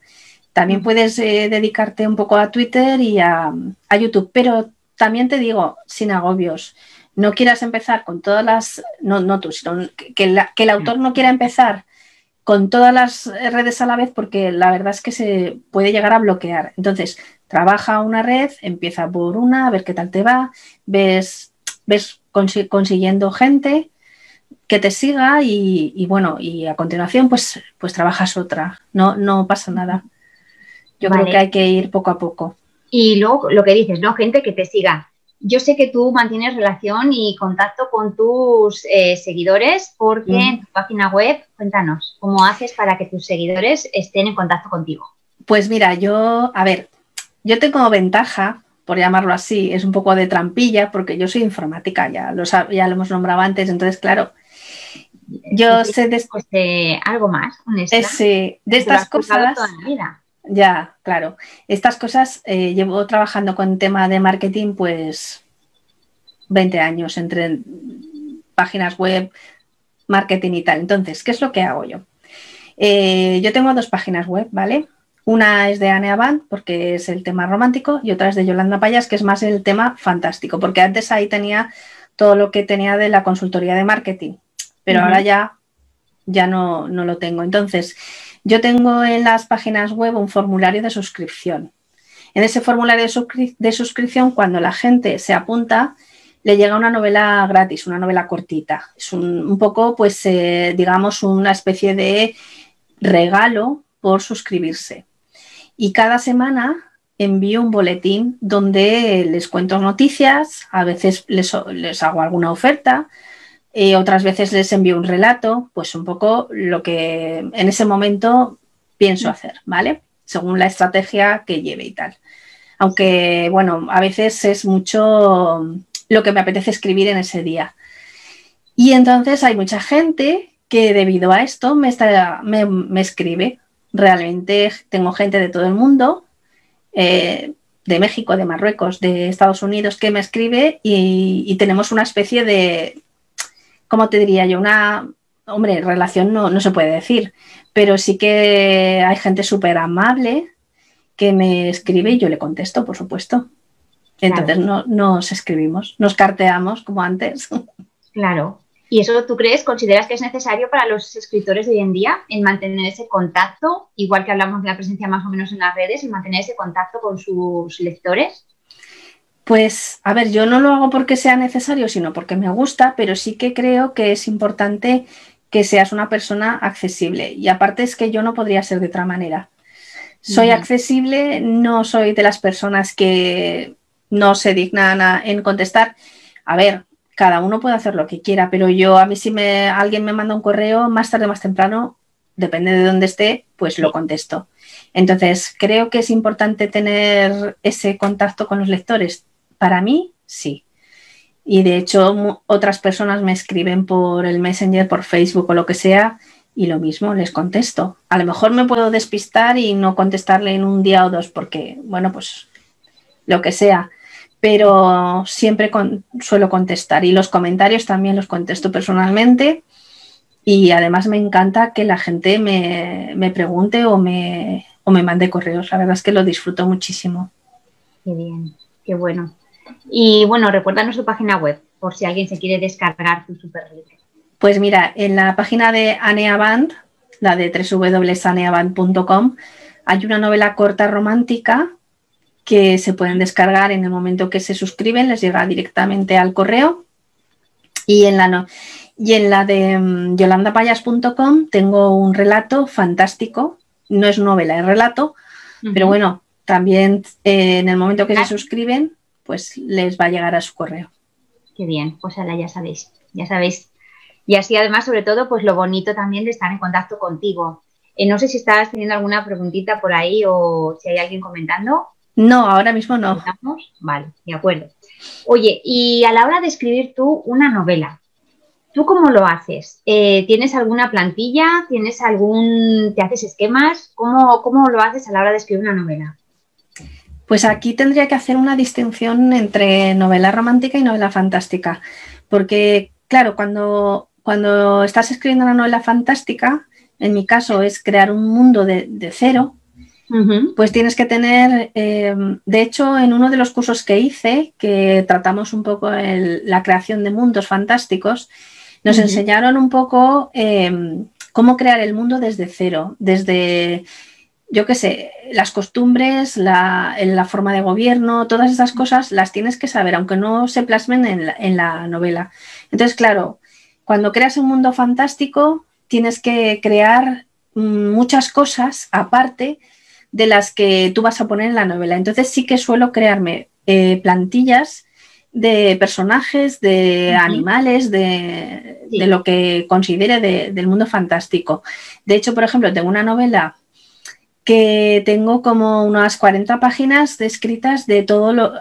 También puedes dedicarte un poco a Twitter y a, a YouTube, pero también te digo, sin agobios no quieras empezar con todas las, no, no tú, sino que, el autor no quiera empezar con todas las redes a la vez porque la verdad es que se puede llegar a bloquear. Entonces, trabaja una red, empieza por una, a ver qué tal te va, ves, ves consiguiendo gente que te siga y, bueno, y a continuación pues, pues trabajas otra, no, no pasa nada. Yo creo que hay que ir poco a poco. Y luego lo que dices, ¿no? Gente que te siga yo sé que tú mantienes relación y contacto con tus eh, seguidores porque en tu página web, cuéntanos, ¿cómo haces para que tus seguidores estén en contacto contigo? Pues mira, yo, a ver, yo tengo ventaja, por llamarlo así, es un poco de trampilla porque yo soy informática, ya lo, ya lo hemos nombrado antes, entonces claro, yo sé de... algo más, de estas cosas... Ya, claro. Estas cosas eh, llevo trabajando con tema de marketing pues 20 años entre páginas web, marketing y tal. Entonces, ¿qué es lo que hago yo? Eh, yo tengo dos páginas web, ¿vale? Una es de Anea Band, porque es el tema romántico, y otra es de Yolanda Payas, que es más el tema fantástico, porque antes ahí tenía todo lo que tenía de la consultoría de marketing, pero ahora ya, ya no, no lo tengo. Entonces, yo tengo en las páginas web un formulario de suscripción. En ese formulario de, suscripción, cuando la gente se apunta, le llega una novela gratis, una novela cortita. Es un, poco, pues, eh, digamos, una especie de regalo por suscribirse. Y cada semana envío un boletín donde les cuento noticias, a veces les, hago alguna oferta, y otras veces les envío un relato, pues un poco lo que en ese momento pienso mm. hacer, ¿vale? Según la estrategia que lleve y tal. Aunque, bueno, a veces es mucho lo que me apetece escribir en ese día. Y entonces hay mucha gente que debido a esto me, me, escribe. Realmente tengo gente de todo el mundo, eh, de México, de Marruecos, de Estados Unidos, que me escribe y, tenemos una especie de, ¿cómo te diría yo? Una, hombre, relación no, no se puede decir, pero sí que hay gente súper amable que me escribe y yo le contesto, por supuesto. Entonces no, nos escribimos, nos carteamos como antes. <laughs> Claro. ¿Y eso tú crees, consideras que es necesario para los escritores de hoy en día en mantener ese contacto, igual que hablamos de la presencia más o menos en las redes, en mantener ese contacto con sus lectores? Pues, a ver, yo no lo hago porque sea necesario, sino porque me gusta, pero sí que creo que es importante que seas una persona accesible. Y aparte es que yo no podría ser de otra manera. Soy accesible, no soy de las personas que no se dignan en contestar. A ver, cada uno puede hacer lo que quiera, pero yo a mí si me, alguien me manda un correo más tarde, más temprano, depende de dónde esté, pues lo contesto. Entonces, creo que es importante tener ese contacto con los lectores. Para mí, sí. Y de hecho, otras personas me escriben por el Messenger, por Facebook o lo que sea, y lo mismo, les contesto. A lo mejor me puedo despistar y no contestarle en un día o dos, porque, bueno, pues lo que sea pero siempre suelo contestar y los comentarios también los contesto personalmente y además me encanta que la gente me, pregunte o me, o me mande correos. La verdad es que lo disfruto muchísimo. Qué bien, qué bueno. Y bueno, recuérdanos tu página web por si alguien se quiere descargar tu super libro. Pues mira, en la página de Aneaband, la de www.aneaband.com, hay una novela corta romántica que se pueden descargar en el momento que se suscriben, les llega directamente al correo. Y en la, no, y en la de um, yolandapayas.com tengo un relato fantástico, no es novela, es relato, pero bueno, también eh, en el momento que se suscriben, pues les va a llegar a su correo. Qué bien, pues ahora ya sabéis, ya sabéis. Y así además, sobre todo, pues lo bonito también de estar en contacto contigo. Eh, no sé si estás teniendo alguna preguntita por ahí o si hay alguien comentando. No, ahora mismo no. Vale, de acuerdo. Oye, y a la hora de escribir tú una novela, ¿tú cómo lo haces? Eh, ¿Tienes alguna plantilla? ¿Tienes algún. ¿Te haces esquemas? ¿Cómo, ¿Cómo lo haces a la hora de escribir una novela? Pues aquí tendría que hacer una distinción entre novela romántica y novela fantástica. Porque, claro, cuando, cuando estás escribiendo una novela fantástica, en mi caso es crear un mundo de, de cero, pues tienes que tener, eh, de hecho, en uno de los cursos que hice, que tratamos un poco la creación de mundos fantásticos, nos enseñaron un poco em, cómo crear el mundo desde cero, desde, yo qué sé, las costumbres, la, la, forma de gobierno, todas esas cosas las tienes que saber, aunque no se plasmen en la novela. Entonces, claro, cuando creas un mundo fantástico, tienes que crear mm, muchas cosas aparte de las que tú vas a poner en la novela. Entonces sí que suelo crearme eh, plantillas de personajes, de animales, de, lo que considere del mundo fantástico. De hecho, por ejemplo, tengo una novela que tengo como unas 40 páginas descritas de todo lo...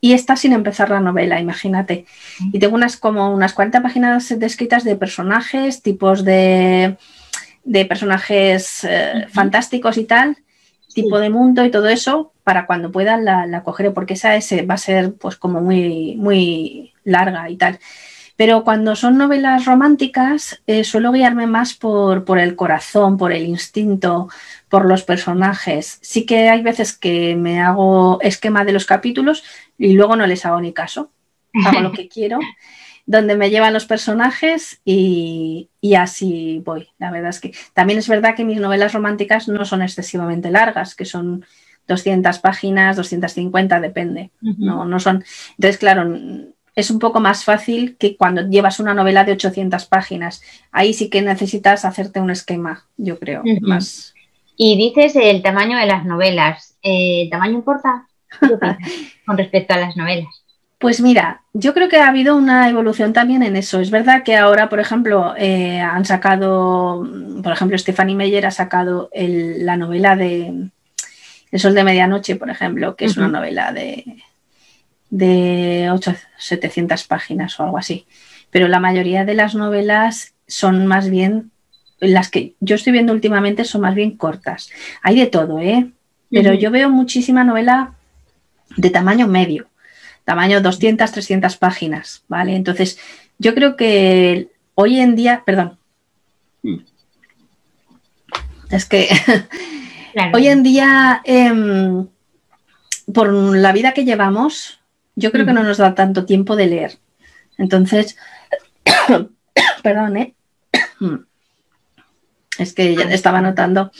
Y está sin empezar la novela, imagínate. Y tengo unas como unas 40 páginas descritas de personajes, tipos de, de personajes eh, fantásticos y tal tipo de mundo y todo eso, para cuando pueda la, la cogeré, porque esa va a ser pues como muy, muy larga y tal. Pero cuando son novelas románticas, eh, suelo guiarme más por, por, el corazón, por el instinto, por los personajes. Sí que hay veces que me hago esquema de los capítulos y luego no les hago ni caso. Hago lo que <laughs> quiero donde me llevan los personajes y, así voy. La verdad es que también es verdad que mis novelas románticas no son excesivamente largas, que son 200 páginas, 250, depende. no, no son. Entonces, claro, es un poco más fácil que cuando llevas una novela de 800 páginas. Ahí sí que necesitas hacerte un esquema, yo creo, más. Y dices el tamaño de las novelas. Eh, ¿El tamaño importa? <laughs> con respecto a las novelas? Pues mira, yo creo que ha habido una evolución también en eso. Es verdad que ahora, por ejemplo, eh, han sacado, por ejemplo, Stephanie Meyer ha sacado la novela de El Sol de Medianoche, por ejemplo, que es una novela de, de 800, 700 páginas o algo así. Pero la mayoría de las novelas son más bien, las que yo estoy viendo últimamente son más bien cortas. Hay de todo, ¿eh? Pero yo veo muchísima novela de tamaño medio tamaño 200, 300 páginas, ¿vale? Entonces, yo creo que hoy en día, perdón, hmm. es que <laughs> hoy en día, em, por la vida que llevamos, yo creo que no nos da tanto tiempo de leer. Entonces, <coughs> perdón, ¿eh? <coughs> es que ya estaba notando.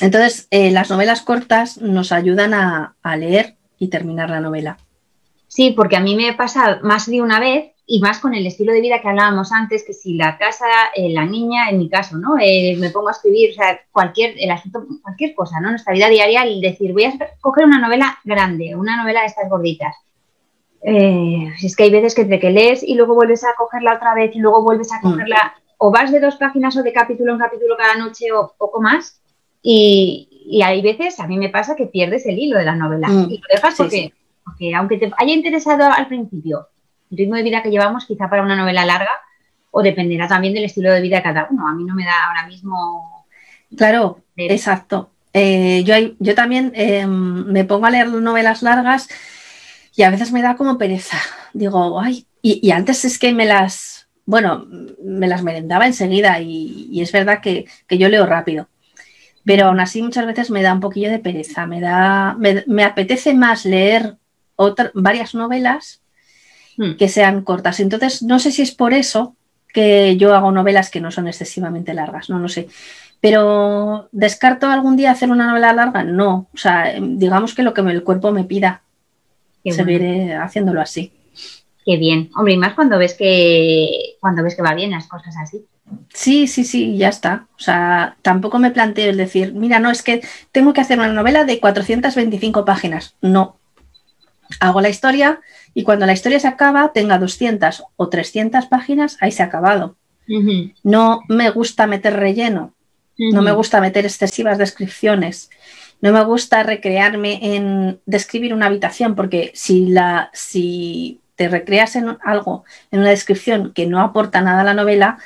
Entonces, eh, las novelas cortas nos ayudan a leer y terminar la novela. Sí, porque a mí me pasa más de una vez y más con el estilo de vida que hablábamos antes, que si la casa, eh, la niña, en mi caso, ¿no? Eh, me pongo a escribir, o sea, cualquier, el asunto, cualquier cosa, ¿no? Nuestra vida diaria, el decir, voy a coger una novela grande, una novela de estas gorditas. Eh, es que hay veces que entre que lees y luego vuelves a cogerla otra vez y luego vuelves a mm. cogerla, o vas de dos páginas o de capítulo en capítulo cada noche o poco más, y, hay veces, a mí me pasa que pierdes el hilo de la novela mm. y lo dejas porque porque aunque te haya interesado al principio el ritmo de vida que llevamos, quizá para una novela larga, o dependerá también del estilo de vida de cada uno. A mí no me da ahora mismo. Claro, exacto. Eh, yo, yo también eh, me pongo a leer novelas largas y a veces me da como pereza. Digo, ay, y, antes es que me las, bueno, me las merendaba enseguida y, es verdad que, yo leo rápido. Pero aún así muchas veces me da un poquillo de pereza, me da, me apetece más leer varias novelas hmm. que sean cortas. Entonces, no sé si es por eso que yo hago novelas que no son excesivamente largas, no lo sé. Pero ¿descarto algún día hacer una novela larga? No. O sea, digamos que lo que el cuerpo me pida, seguiré haciéndolo así. Qué bien. Hombre, y más cuando ves que cuando ves que va bien las cosas así. Sí, sí, sí, ya está. O sea, tampoco me planteo el decir, mira, no, es que tengo que hacer una novela de 425 páginas. No, hago la historia y cuando la historia se acaba, tenga 200 o 300 páginas, ahí se ha acabado. No me gusta meter relleno, no me gusta meter excesivas descripciones, no me gusta recrearme en describir una habitación, porque si, la, si te recreas en algo, en una descripción que no aporta nada a la novela,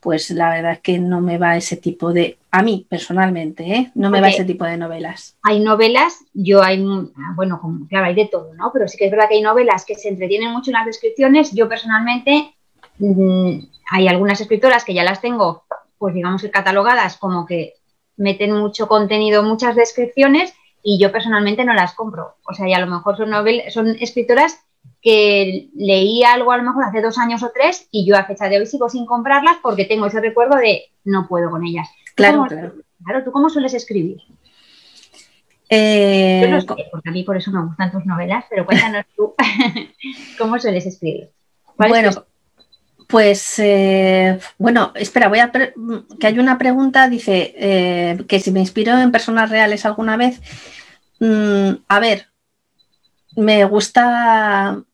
pues la verdad es que no me va ese tipo de, a mí personalmente, ¿eh? no me va ese tipo de novelas. Hay novelas, yo hay, bueno, claro, hay de todo, ¿no? Pero sí que es verdad que hay novelas que se entretienen mucho en las descripciones. Yo personalmente, mm, hay algunas escritoras que ya las tengo, pues digamos catalogadas como que meten mucho contenido, muchas descripciones y yo personalmente no las compro. O sea, y a lo mejor son, novelas, son escritoras que leí algo a lo mejor hace dos años o tres y yo a fecha de hoy sigo sin comprarlas porque tengo ese recuerdo de no puedo con ellas. Claro, claro. Claro, ¿tú cómo sueles escribir? Eh, yo no sé, porque a mí por eso me gustan tus novelas, pero cuéntanos tú <laughs> cómo sueles escribir. Bueno, pues eh, bueno, espera, voy a que hay una pregunta, dice eh, que si me inspiro en personas reales alguna vez. Mm, a ver, me gusta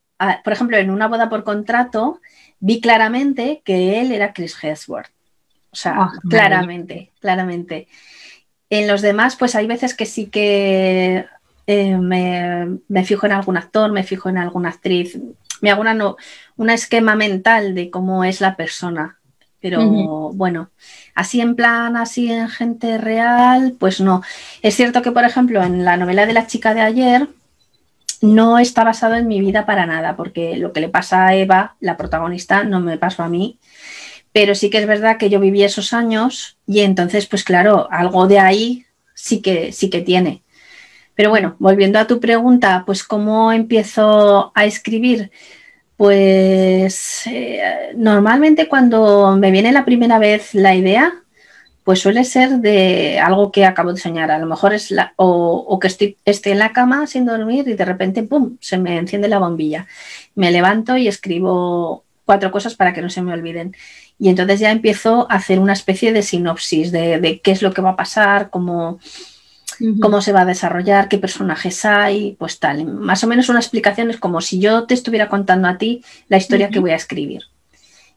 por ejemplo, en una boda por contrato, vi claramente que él era Chris Hemsworth. O sea, ah, claramente, claramente. En los demás, pues hay veces que sí que eh, me, fijo en algún actor, me fijo en alguna actriz, me hago una, un esquema mental de cómo es la persona. Pero bueno, así en plan, así en gente real, pues no. Es cierto que, por ejemplo, en la novela de la chica de ayer, no está basado en mi vida para nada, porque lo que le pasa a Eva, la protagonista, no me pasó a mí. Pero sí que es verdad que yo viví esos años y entonces, pues claro, algo de ahí sí que, sí que tiene. Pero bueno, volviendo a tu pregunta, pues cómo empiezo a escribir. Pues eh, normalmente cuando me viene la primera vez la idea, pues suele ser de algo que acabo de soñar. A lo mejor es la, o, que estoy, en la cama sin dormir y de repente, ¡pum!, se me enciende la bombilla. Me levanto y escribo cuatro cosas para que no se me olviden. Y entonces ya empiezo a hacer una especie de sinopsis de, qué es lo que va a pasar, cómo, cómo se va a desarrollar, qué personajes hay, pues tal. Más o menos una explicación es como si yo te estuviera contando a ti la historia que voy a escribir.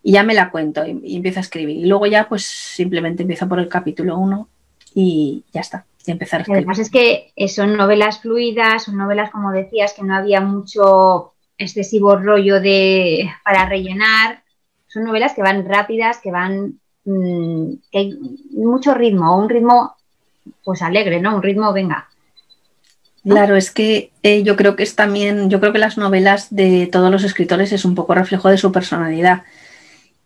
Y ya me la cuento y, empiezo a escribir. Y luego ya pues simplemente empiezo por el capítulo 1 y ya está. Y empezar a escribir. Además es que son novelas fluidas, son novelas como decías que no había mucho excesivo rollo de para rellenar. Son novelas que van rápidas, que van mm, que hay mucho ritmo, un ritmo pues alegre, ¿no? Un ritmo, venga. Claro, es que eh, yo creo que es también, yo creo que las novelas de todos los escritores es un poco reflejo de su personalidad.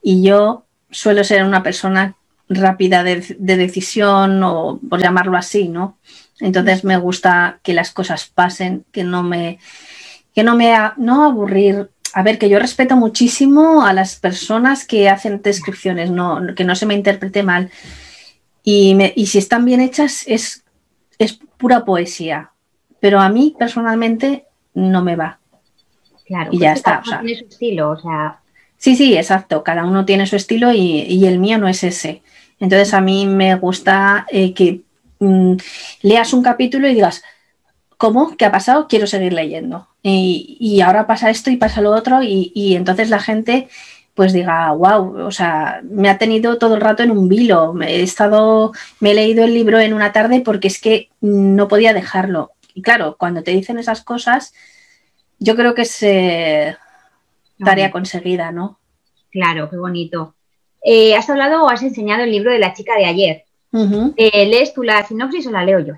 Y yo suelo ser una persona rápida de, decisión o por llamarlo así, ¿no? Entonces me gusta que las cosas pasen, que no me, que no me, no aburrir. A ver, que yo respeto muchísimo a las personas que hacen descripciones, no, que no se me interprete mal y, si están bien hechas, es, es pura poesía. Pero a mí, personalmente, no me va. Claro, y ya está. tiene su estilo, o sea. Sí, sí, exacto. Cada uno tiene su estilo y, el mío no es ese. Entonces a mí me gusta eh, que mm, leas un capítulo y digas, ¿cómo? ¿Qué ha pasado? Quiero seguir leyendo. Y, ahora pasa esto y pasa lo otro y, y entonces la gente pues diga, wow, o sea, me ha tenido todo el rato en un vilo. He estado, me he leído el libro en una tarde porque es que no podía dejarlo. Y claro, cuando te dicen esas cosas, yo creo que es eh, tarea conseguida, ¿no? Claro, qué bonito. Eh, ¿Has hablado o has enseñado el libro de la chica de ayer? Eh, ¿Lees tú la sinopsis o la leo yo?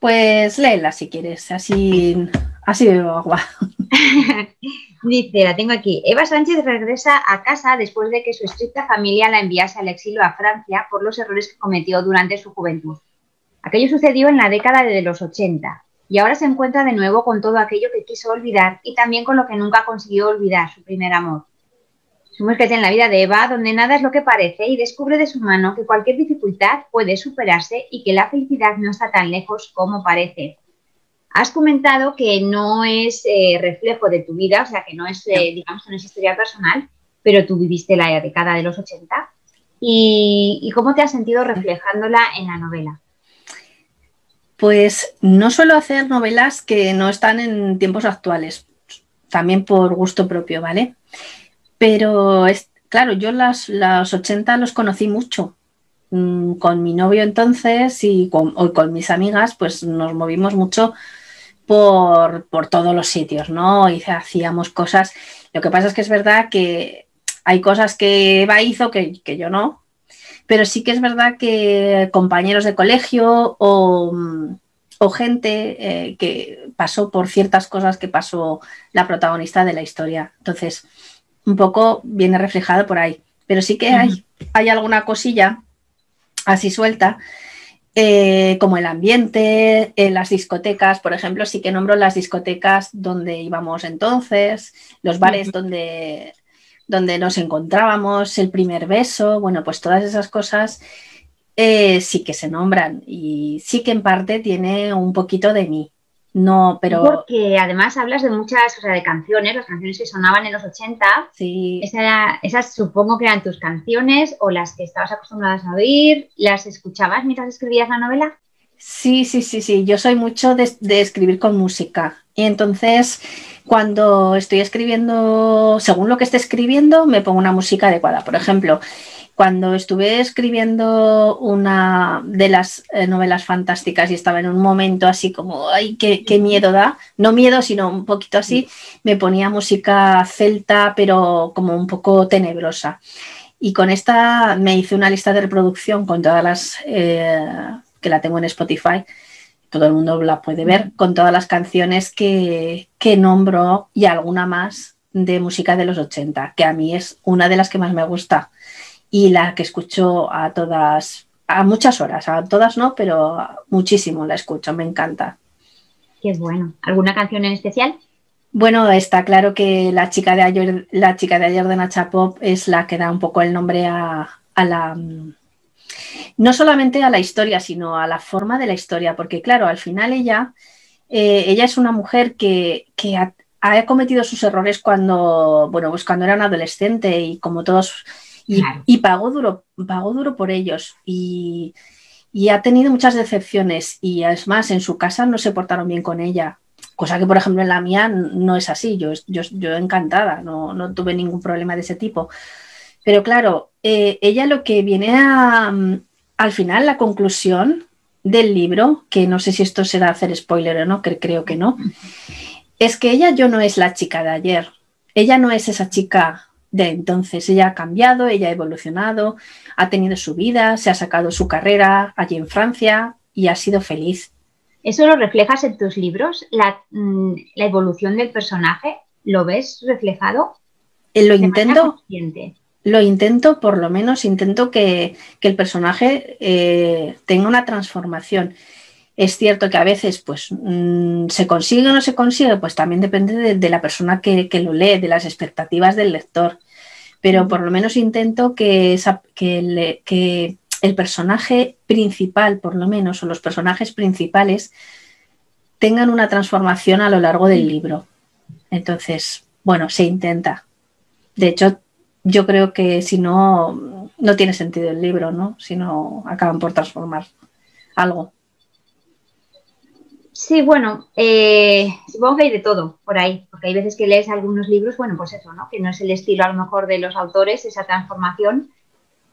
Pues léela si quieres, así, así bebo agua. <laughs> Dice, la tengo aquí. Eva Sánchez regresa a casa después de que su estricta familia la enviase al exilio a Francia por los errores que cometió durante su juventud. Aquello sucedió en la década de los 80 y ahora se encuentra de nuevo con todo aquello que quiso olvidar y también con lo que nunca consiguió olvidar, su primer amor. Sumérgete en la vida de Eva, donde nada es lo que parece, y descubre de su mano que cualquier dificultad puede superarse y que la felicidad no está tan lejos como parece. Has comentado que no es eh, reflejo de tu vida, o sea, que no es, eh, digamos, no es historia personal, pero tú viviste la década de los 80. ¿Y, cómo te has sentido reflejándola en la novela? Pues no suelo hacer novelas que no están en tiempos actuales, también por gusto propio, ¿vale? Pero es, claro, yo las, los 80 los conocí mucho. Mm, con mi novio entonces y con, con mis amigas, pues nos movimos mucho por, todos los sitios, ¿no? Y hacíamos cosas. Lo que pasa es que es verdad que hay cosas que Eva hizo que, yo no, pero sí que es verdad que compañeros de colegio o, gente eh, que pasó por ciertas cosas que pasó la protagonista de la historia. Entonces, un poco viene reflejado por ahí. Pero sí que hay, hay alguna cosilla así suelta eh, como el ambiente, en las discotecas, por ejemplo, sí que nombro las discotecas donde íbamos entonces, los bares donde, donde nos encontrábamos, el primer beso, bueno, pues todas esas cosas eh, sí que se nombran y sí que en parte tiene un poquito de mí. No, pero. Porque además hablas de muchas, o sea, de canciones, las canciones que sonaban en los 80. Sí. esas supongo que eran tus canciones o las que estabas acostumbradas a oír. ¿Las escuchabas mientras escribías la novela? Sí, sí, sí, sí. Yo soy mucho de, de escribir con música. Y entonces, cuando estoy escribiendo, según lo que esté escribiendo, me pongo una música adecuada. Por ejemplo, cuando estuve escribiendo una de las eh, novelas fantásticas y estaba en un momento así como, ay, qué, miedo da, no miedo, sino un poquito así, me ponía música celta, pero como un poco tenebrosa. Y con esta me hice una lista de reproducción con todas las, eh, que la tengo en Spotify, todo el mundo la puede ver, con todas las canciones que, que nombro y alguna más de música de los 80, que a mí es una de las que más me gusta y la que escucho a todas, a muchas horas, a todas no, pero muchísimo la escucho, me encanta. Qué bueno. ¿Alguna canción en especial? Bueno, está claro que la chica de ayer, la chica de ayer de Nacha Pop es la que da un poco el nombre a, la no solamente a la historia, sino a la forma de la historia, porque claro, al final ella, eh, ella es una mujer que, ha, ha, cometido sus errores cuando, bueno, pues cuando era una adolescente y como todos y, pagó duro, pagó duro por ellos. Y, y ha tenido muchas decepciones y es más, en su casa no se portaron bien con ella, cosa que por ejemplo en la mía no es así, yo, yo, yo encantada, no, no, tuve ningún problema de ese tipo. Pero claro, eh, ella lo que viene a, al final, la conclusión del libro, que no sé si esto será hacer spoiler o no, que creo que no, es que ella yo no es la chica de ayer, ella no es esa chica de entonces. Ella ha cambiado, ella ha evolucionado, ha tenido su vida, se ha sacado su carrera allí en Francia y ha sido feliz. ¿Eso lo reflejas en tus libros? ¿La, mm, evolución del personaje? ¿Lo ves reflejado? Eh, lo intento. Lo intento, por lo menos intento que, el personaje eh, tenga una transformación. Es cierto que a veces pues, mm, se consigue o no se consigue, pues también depende de, la persona que, lo lee, de las expectativas del lector. Pero por lo menos intento que, que, el personaje principal, por lo menos, o los personajes principales, tengan una transformación a lo largo del libro. Entonces, bueno, se intenta. De hecho, yo creo que si no, no tiene sentido el libro, ¿no? Si no acaban por transformar algo. Sí, bueno, eh, supongo que hay de todo por ahí, porque hay veces que lees algunos libros, bueno, pues eso, ¿no? Que no es el estilo a lo mejor de los autores, esa transformación.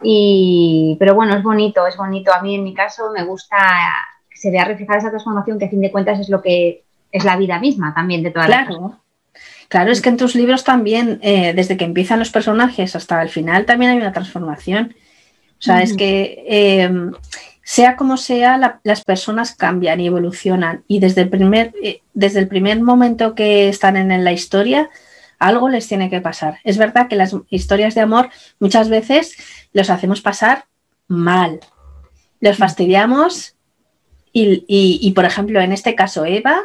Y, pero bueno, es bonito, es bonito. A mí en mi caso me gusta que se vea reflejada esa transformación, que a fin de cuentas es lo que es la vida misma también de todas claro. las Claro, es que en tus libros también, eh, desde que empiezan los personajes hasta el final, también hay una transformación. O sea, es que eh, sea como sea, las personas cambian y evolucionan y desde el primer, eh, desde el primer momento que están en, la historia, algo les tiene que pasar. Es verdad que las historias de amor muchas veces los hacemos pasar mal, los fastidiamos y, por ejemplo, en este caso Eva,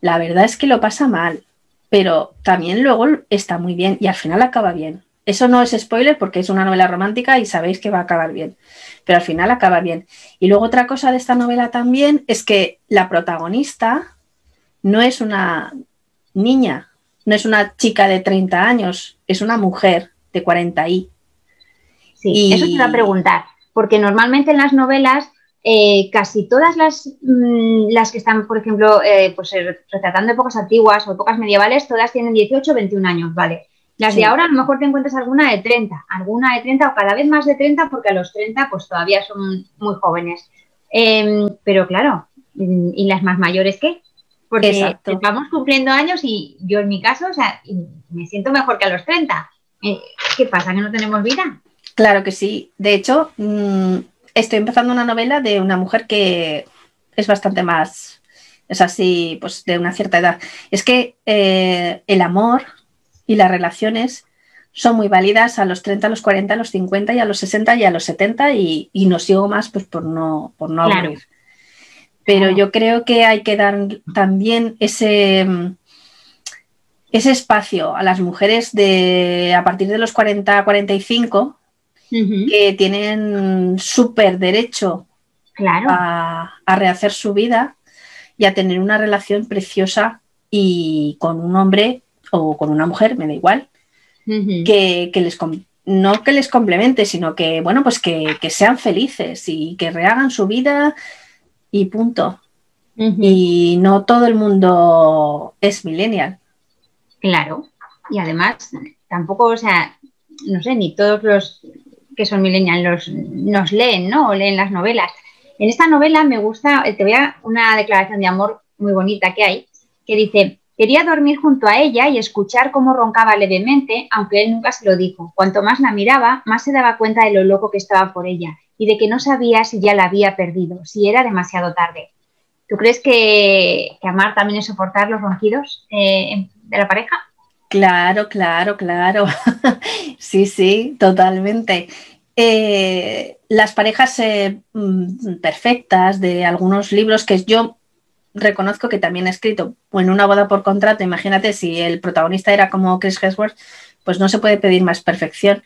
la verdad es que lo pasa mal, pero también luego está muy bien y al final acaba bien. Eso no es spoiler porque es una novela romántica y sabéis que va a acabar bien pero al final acaba bien. Y luego otra cosa de esta novela también es que la protagonista no es una niña, no es una chica de 30 años, es una mujer de 40 y. Sí, eso te iba a preguntar, porque normalmente en las novelas eh, casi todas las, mm, las que están, por ejemplo, eh, pues eh, retratando épocas antiguas o épocas medievales, todas tienen 18 o 21 años, ¿vale? Las de ahora a lo mejor te encuentras alguna de 30, alguna de 30 o cada vez más de 30 porque a los 30 pues todavía son muy jóvenes. Em, pero claro, ¿y las más mayores qué? Porque vamos cumpliendo años y yo en mi caso, o sea, me siento mejor que a los 30. Eh, ¿Qué pasa? ¿Que no tenemos vida? Claro que sí. De hecho, mm, estoy empezando una novela de una mujer que es bastante más, es así, pues de una cierta edad. Es que eh, el amor y las relaciones son muy válidas a los 30, a los 40, a los 50 y a los 60 y a los 70 y, no sigo más pues por no, por no aburrir. Pero yo creo que hay que dar también ese, ese espacio a las mujeres de a partir de los 40 a 45 que tienen súper derecho a, a rehacer su vida y a tener una relación preciosa y con un hombre o con una mujer, me da igual, que, les no que les complemente, sino que, bueno, pues que, sean felices y que rehagan su vida y punto. Y no todo el mundo es millennial. Claro. Y además, tampoco, o sea, no sé, ni todos los que son millennials nos leen, ¿no? O leen las novelas. En esta novela me gusta, te voy a una declaración de amor muy bonita que hay, que dice, Quería dormir junto a ella y escuchar cómo roncaba levemente, aunque él nunca se lo dijo. Cuanto más la miraba, más se daba cuenta de lo loco que estaba por ella y de que no sabía si ya la había perdido, si era demasiado tarde. ¿Tú crees que, amar también es soportar los ronquidos eh, de la pareja? Claro, claro, claro. <laughs> sí, sí, totalmente. Eh, las parejas eh, mm, perfectas de algunos libros que yo reconozco que también he escrito en una boda por contrato, imagínate si el protagonista era como Chris Hemsworth, pues no se puede pedir más perfección.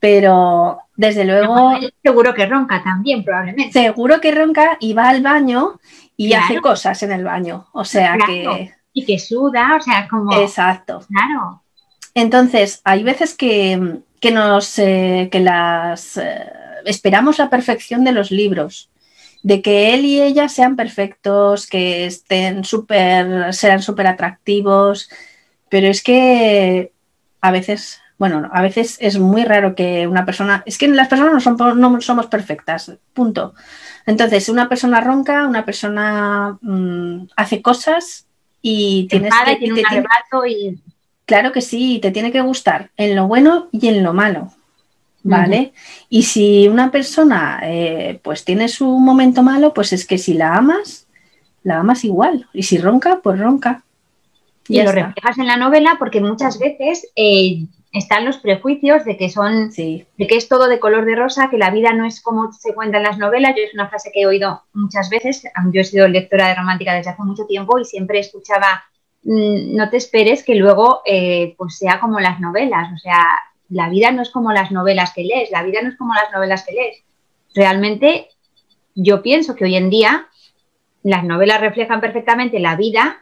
Pero desde luego. Seguro que ronca también, probablemente. Seguro que ronca y va al baño y hace cosas en el baño. O sea que. Y que suda, o sea, como. Exacto. Claro. Entonces, hay veces que, nos. Eh, que las. Eh, esperamos la perfección de los libros de que él y ella sean perfectos, que estén súper, sean súper atractivos, pero es que a veces, bueno, a veces es muy raro que una persona, es que las personas no, son, no somos perfectas, punto. Entonces, una persona ronca, una persona mm, hace cosas y tienes que, tiene un y... Claro que sí, te tiene que gustar en lo bueno y en lo malo. ¿Vale? Y si una persona eh, pues tiene su momento malo, pues es que si la amas, la amas igual. Y si ronca, pues ronca. Y, lo reflejas en la novela porque muchas veces eh, están los prejuicios de que son, de que es todo de color de rosa, que la vida no es como se cuenta en las novelas. Yo es una frase que he oído muchas veces. Yo he sido lectora de romántica desde hace mucho tiempo y siempre escuchaba, mm, no te esperes que luego eh, pues sea como las novelas. O sea, la vida no es como las novelas que lees, la vida no es como las novelas que lees. Realmente yo pienso que hoy en día las novelas reflejan perfectamente la vida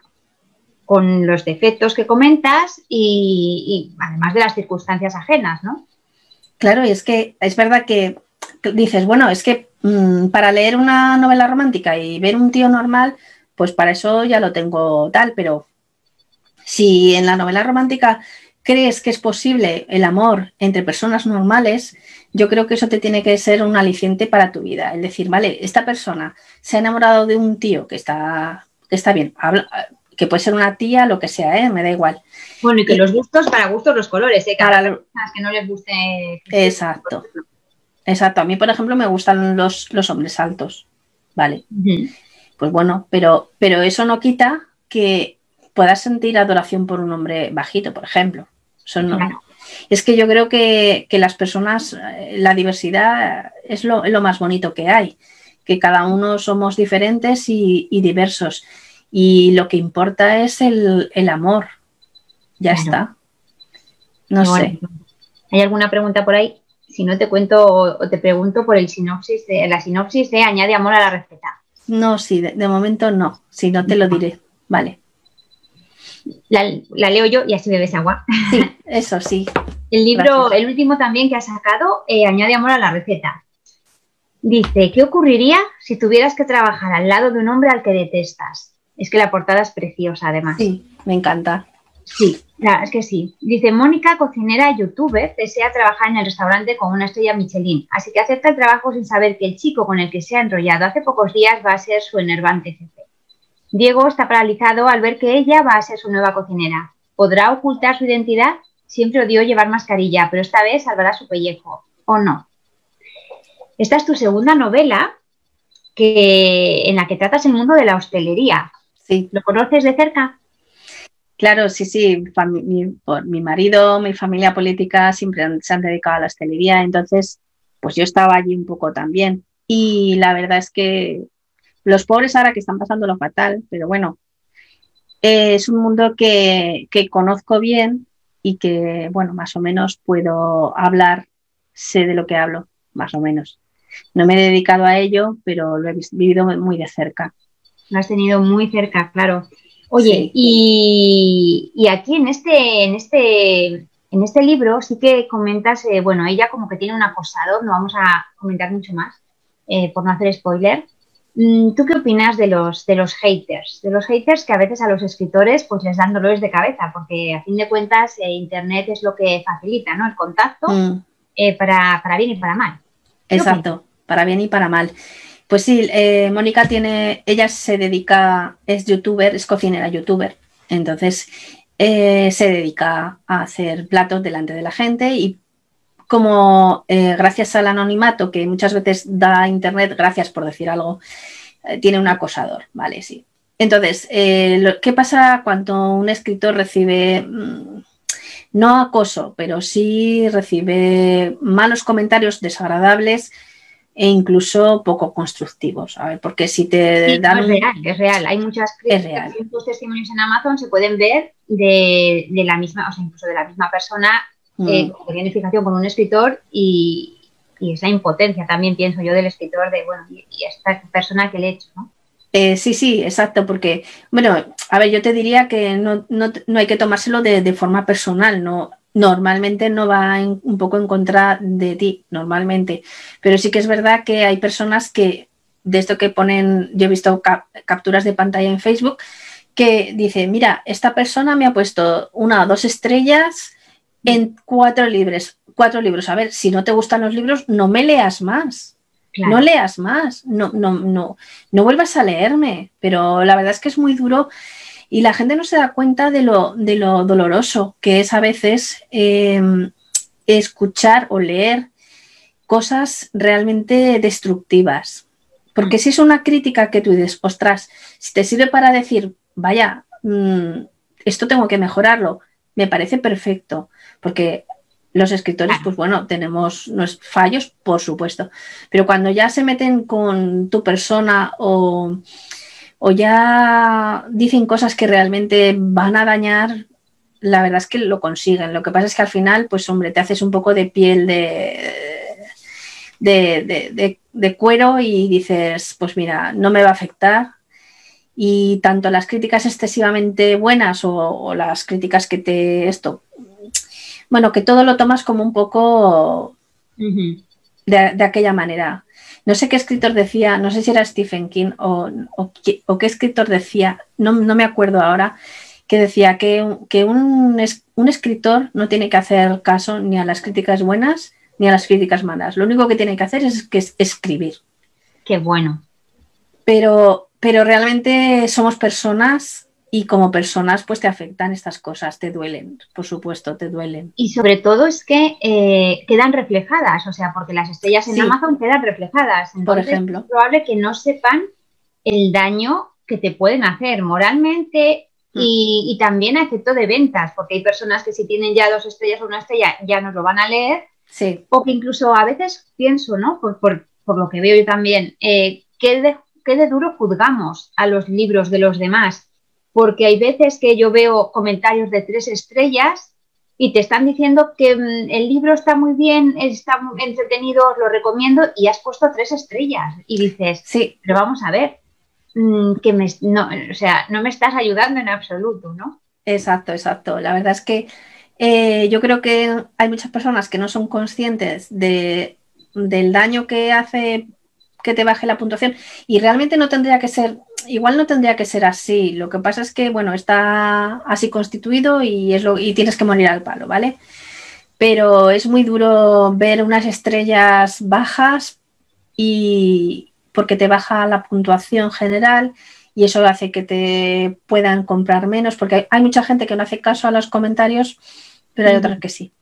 con los defectos que comentas y, además de las circunstancias ajenas, ¿no? Claro, y es que es verdad que dices, bueno, es que mm, para leer una novela romántica y ver un tío normal, pues para eso ya lo tengo tal, pero si en la novela romántica crees que es posible el amor entre personas normales, yo creo que eso te tiene que ser un aliciente para tu vida. Es decir, vale, esta persona se ha enamorado de un tío que está, que está bien, habla, que puede ser una tía, lo que sea, ¿eh? me da igual. Bueno, y que los gustos, para gustos los colores, ¿eh? Cada que no les guste. Exacto. Exacto. A mí, por ejemplo, me gustan los, hombres altos. Vale. Pues bueno, pero, pero eso no quita que puedas sentir adoración por un hombre bajito, por ejemplo. Es que yo creo que, las personas, eh, la diversidad es lo, más bonito que hay, que cada uno somos diferentes y diversos y lo que importa es el, amor. Ya está. No sé. ¿Hay alguna pregunta por ahí? Si no te cuento o te pregunto por el sinopsis de la sinopsis de añade amor a la receta. No, sí, de, momento no. Si no te lo diré. Vale. La, leo yo y así bebes agua. Sí, <laughs> eso sí. El libro, el último también que ha sacado, eh, añade amor a la receta. Dice, ¿qué ocurriría si tuvieras que trabajar al lado de un hombre al que detestas? Es que la portada es preciosa, además. Sí, me encanta. Sí, es que sí. Dice, Mónica, cocinera y youtuber, desea trabajar en el restaurante con una estrella Michelin, así que acepta el trabajo sin saber que el chico con el que se ha enrollado hace pocos días va a ser su enervante jefe. Diego está paralizado al ver que ella va a ser su nueva cocinera. ¿Podrá ocultar su identidad? Siempre odió llevar mascarilla, pero esta vez salvará su pellejo. ¿O no? Esta es tu segunda novela que, en la que tratas el mundo de la hostelería. ¿Lo conoces de cerca? Claro, sí, sí. Mi, por mi marido, mi familia política siempre se han dedicado a la hostelería, entonces, pues yo estaba allí un poco también. Y la verdad es que los pobres ahora que están pasando lo fatal, pero bueno, es un mundo que, conozco bien y que, bueno, más o menos puedo hablar, sé de lo que hablo, más o menos. No me he dedicado a ello, pero lo he vivido muy de cerca lo has tenido muy cerca, claro. Oye, y, aquí en este, en este, en este libro sí que comentas, eh, bueno, ella como que tiene un acosador, no vamos a comentar mucho más, eh, por no hacer spoiler. Mm, ¿Tú qué opinas de los, de los haters? De los haters que a veces a los escritores pues les dan dolores de cabeza, porque a fin de cuentas eh, Internet es lo que facilita, ¿no? El contacto mm. para, para bien y para mal. Exacto, para bien y para mal. Pues sí, eh, Mónica tiene, ella se dedica, es youtuber, es cocinera youtuber, entonces eh, se dedica a hacer platos delante de la gente y como eh, gracias al anonimato que muchas veces da Internet, gracias por decir algo, tiene un acosador, ¿vale? Sí. Entonces, ¿qué pasa cuando un escritor recibe, mm, no acoso, pero sí recibe malos comentarios desagradables? e incluso poco constructivos. A ver, porque si te dan. Es real, es real. Hay muchas real. testimonios en Amazon se pueden ver de, la misma, o sea, incluso de la misma persona mm. eh, con identificación con un escritor y, esa impotencia también pienso yo del escritor de, bueno, y, esta persona que le he hecho, ¿no? Eh, sí, sí, exacto, porque, bueno, a ver, yo te diría que no, no, no hay que tomárselo de, de, forma personal, no normalmente no va un poco en contra de ti, normalmente. Pero sí que es verdad que hay personas que de esto que ponen, yo he visto capturas de pantalla en Facebook, que dice, mira, esta persona me ha puesto una o dos estrellas en cuatro libros. Cuatro libros. A ver, si no te gustan los libros, no me leas más. No leas más. No, no, no, no vuelvas a leerme. Pero la verdad es que es muy duro y la gente no se da cuenta de lo, de lo doloroso que es a veces em, escuchar o leer cosas realmente destructivas. Porque si es una crítica que tú dices, ostras, si te sirve para decir, vaya, mm, esto tengo que mejorarlo, me parece perfecto, porque los escritores, pues bueno, tenemos fallos, por supuesto, pero cuando ya se meten con tu persona o, o ya dicen cosas que realmente van a dañar, la verdad es que lo consiguen. Lo que pasa es que al final, pues hombre, te haces un poco de piel de, de, de cuero y dices, pues mira, no me va a afectar, y tanto las críticas excesivamente buenas o, las críticas que te esto, bueno, que todo lo tomas como un poco de, aquella manera. No sé qué escritor decía, no sé si era Stephen King o, qué, escritor decía, no, me acuerdo ahora, que decía que, un, un, escritor no tiene que hacer caso ni a las críticas buenas ni a las críticas malas. Lo único que tiene que hacer es, que es escribir. Qué bueno. Pero pero realmente somos personas y como personas pues te afectan estas cosas, te duelen, por supuesto, te duelen. Y sobre todo es que eh, quedan reflejadas, o sea, porque las estrellas en Amazon quedan reflejadas. por ejemplo. Es probable que no sepan el daño que te pueden hacer moralmente mm. y, también a efecto de ventas, porque hay personas que si tienen ya dos estrellas o una estrella ya nos lo van a leer. Sí. O que incluso a veces pienso, ¿no? Por, por, por lo que veo yo también, eh, que de, qué de duro juzgamos a los libros de los demás, porque hay veces que yo veo comentarios de tres estrellas y te están diciendo que mm, el libro está muy bien, está muy entretenido, os lo recomiendo y has puesto tres estrellas y dices, sí, pero vamos a ver, mm, que me, no, o sea, no me estás ayudando en absoluto, ¿no? Exacto, exacto. La verdad es que eh, yo creo que hay muchas personas que no son conscientes de, del daño que hace que te baje la puntuación. Y realmente no tendría que ser, igual no tendría que ser así. Lo que pasa es que, bueno, está así constituido y, es lo, y tienes que morir al palo, ¿vale? Pero es muy duro ver unas estrellas bajas y porque te baja la puntuación general y eso hace que te puedan comprar menos, porque hay, mucha gente que no hace caso a los comentarios, pero hay otras que sí.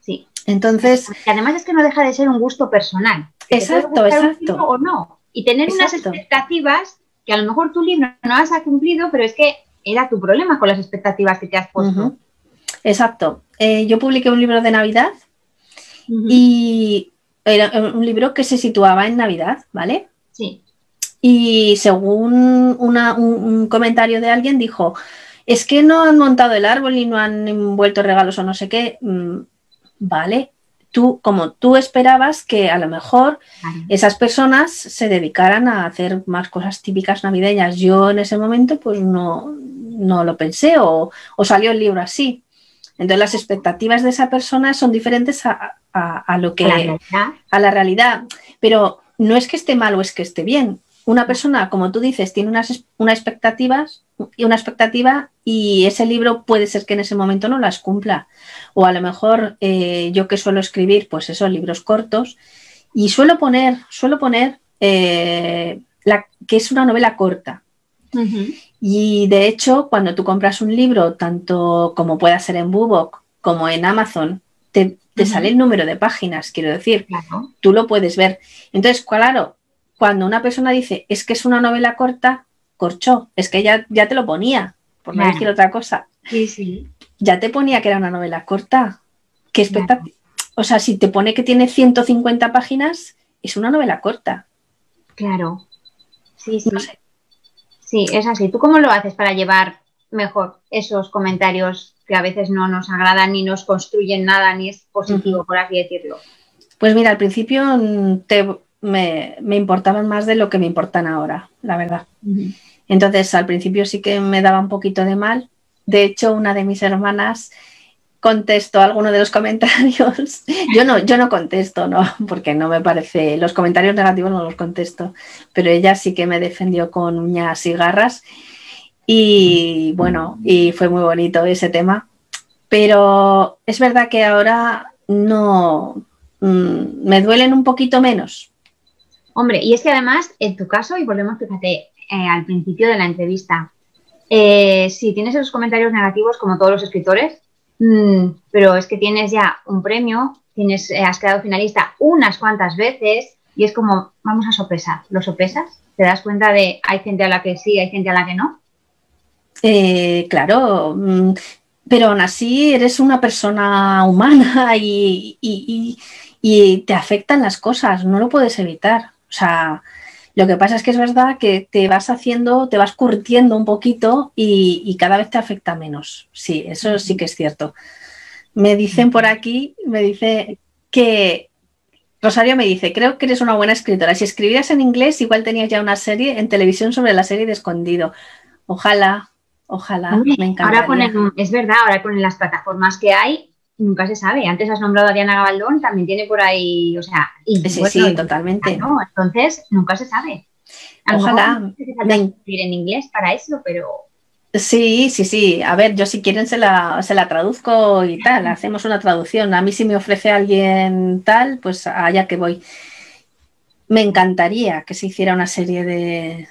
Sí. Entonces. además es que no deja de ser un gusto personal. Exacto, exacto. O no. Y tener unas expectativas que a lo mejor tu libro no las ha cumplido, pero es que era tu problema con las expectativas que te has puesto. Exacto. Eh, yo publiqué un libro de Navidad y era un libro que se situaba en Navidad, ¿vale? Sí. Y según un, comentario de alguien dijo, es que no han montado el árbol y no han envuelto regalos o no sé qué. Mm, vale, tú, como tú esperabas que a lo mejor esas personas se dedicaran a hacer más cosas típicas navideñas. Yo en ese momento pues no, no lo pensé o, salió el libro así. Entonces las expectativas de esa persona son diferentes a, lo que a la realidad. Pero no es que esté mal o es que esté bien. Una persona, como tú dices, tiene unas, unas expectativas y una expectativa y ese libro puede ser que en ese momento no las cumpla. O a lo mejor eh, yo que suelo escribir, pues esos libros cortos, y suelo poner, suelo poner eh, la, que es una novela corta. Y de hecho, cuando tú compras un libro, tanto como pueda ser en Bubok como en Amazon, te, sale el número de páginas, quiero decir. Tú lo puedes ver. Entonces, claro, cuando una persona dice es que es una novela corta, corchó, es que ya, ya te lo ponía, por no decir otra cosa. Sí, sí. Ya te ponía que era una novela corta. Qué espectacular. O sea, si te pone que tiene 150 páginas, es una novela corta. Claro. Sí, sí. Sí, es así. ¿Tú cómo lo haces para llevar mejor esos comentarios que a veces no nos agradan ni nos construyen nada, ni es positivo, por así decirlo? Pues mira, al principio mm, te, me, importaban más de lo que me importan ahora, la verdad. Entonces, al principio sí que me daba un poquito de mal. De hecho, una de mis hermanas contesto alguno de los <laughs> comentarios. Yo no, yo no contesto, ¿no? Porque no me parece, los comentarios negativos no los contesto, pero ella sí que me defendió con uñas y garras. Y bueno, y fue muy bonito ese tema. Pero es verdad que ahora no mm, me duelen un poquito menos. Hombre, y es que además, en tu caso, y volvemos, fíjate, eh, al principio de la entrevista, eh, si tienes esos comentarios negativos, como todos los escritores, mm, pero es que tienes ya un premio, tienes, eh, has quedado finalista unas cuantas veces y es como, vamos a sopesar. ¿Lo sopesas? ¿Te das cuenta de hay gente a la que sí, hay gente a la que no? claro, mm, pero aún así eres una persona humana y, te afectan las cosas, no lo puedes evitar. O sea, lo que pasa es que es verdad que te vas haciendo, te vas curtiendo un poquito y, cada vez te afecta menos. Sí, eso sí que es cierto. Me dicen por aquí, me dice que Rosario me dice, creo que eres una buena escritora. Si escribieras en inglés, igual tenías ya una serie en televisión sobre la serie de Escondido. Ojalá, ojalá. me ahora con es verdad, ahora con las plataformas que hay, nunca se sabe. Antes has nombrado a Diana Gabaldón, también tiene por ahí, o sea, y, sí, sí, totalmente. ¿no? Entonces, nunca se sabe. Ojalá. No en inglés para eso, pero. Sí, sí, sí. A ver, yo si quieren se la, se la traduzco y tal, hacemos una traducción. A mí si me ofrece alguien tal, pues allá que voy. Me encantaría que se hiciera una serie de,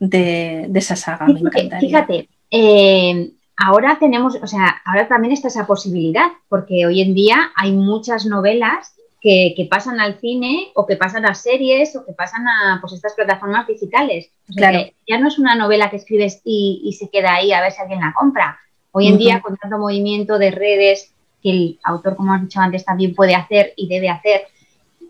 de, esa saga. Me encantaría. Fíjate, eh, ahora tenemos, o sea, ahora también está esa posibilidad, porque hoy en día hay muchas novelas que, pasan al cine o que pasan a series o que pasan a pues, estas plataformas digitales. claro. ya no es una novela que escribes y, se queda ahí a ver si alguien la compra. Hoy en día, con tanto movimiento de redes que el autor, como has dicho antes, también puede hacer y debe hacer,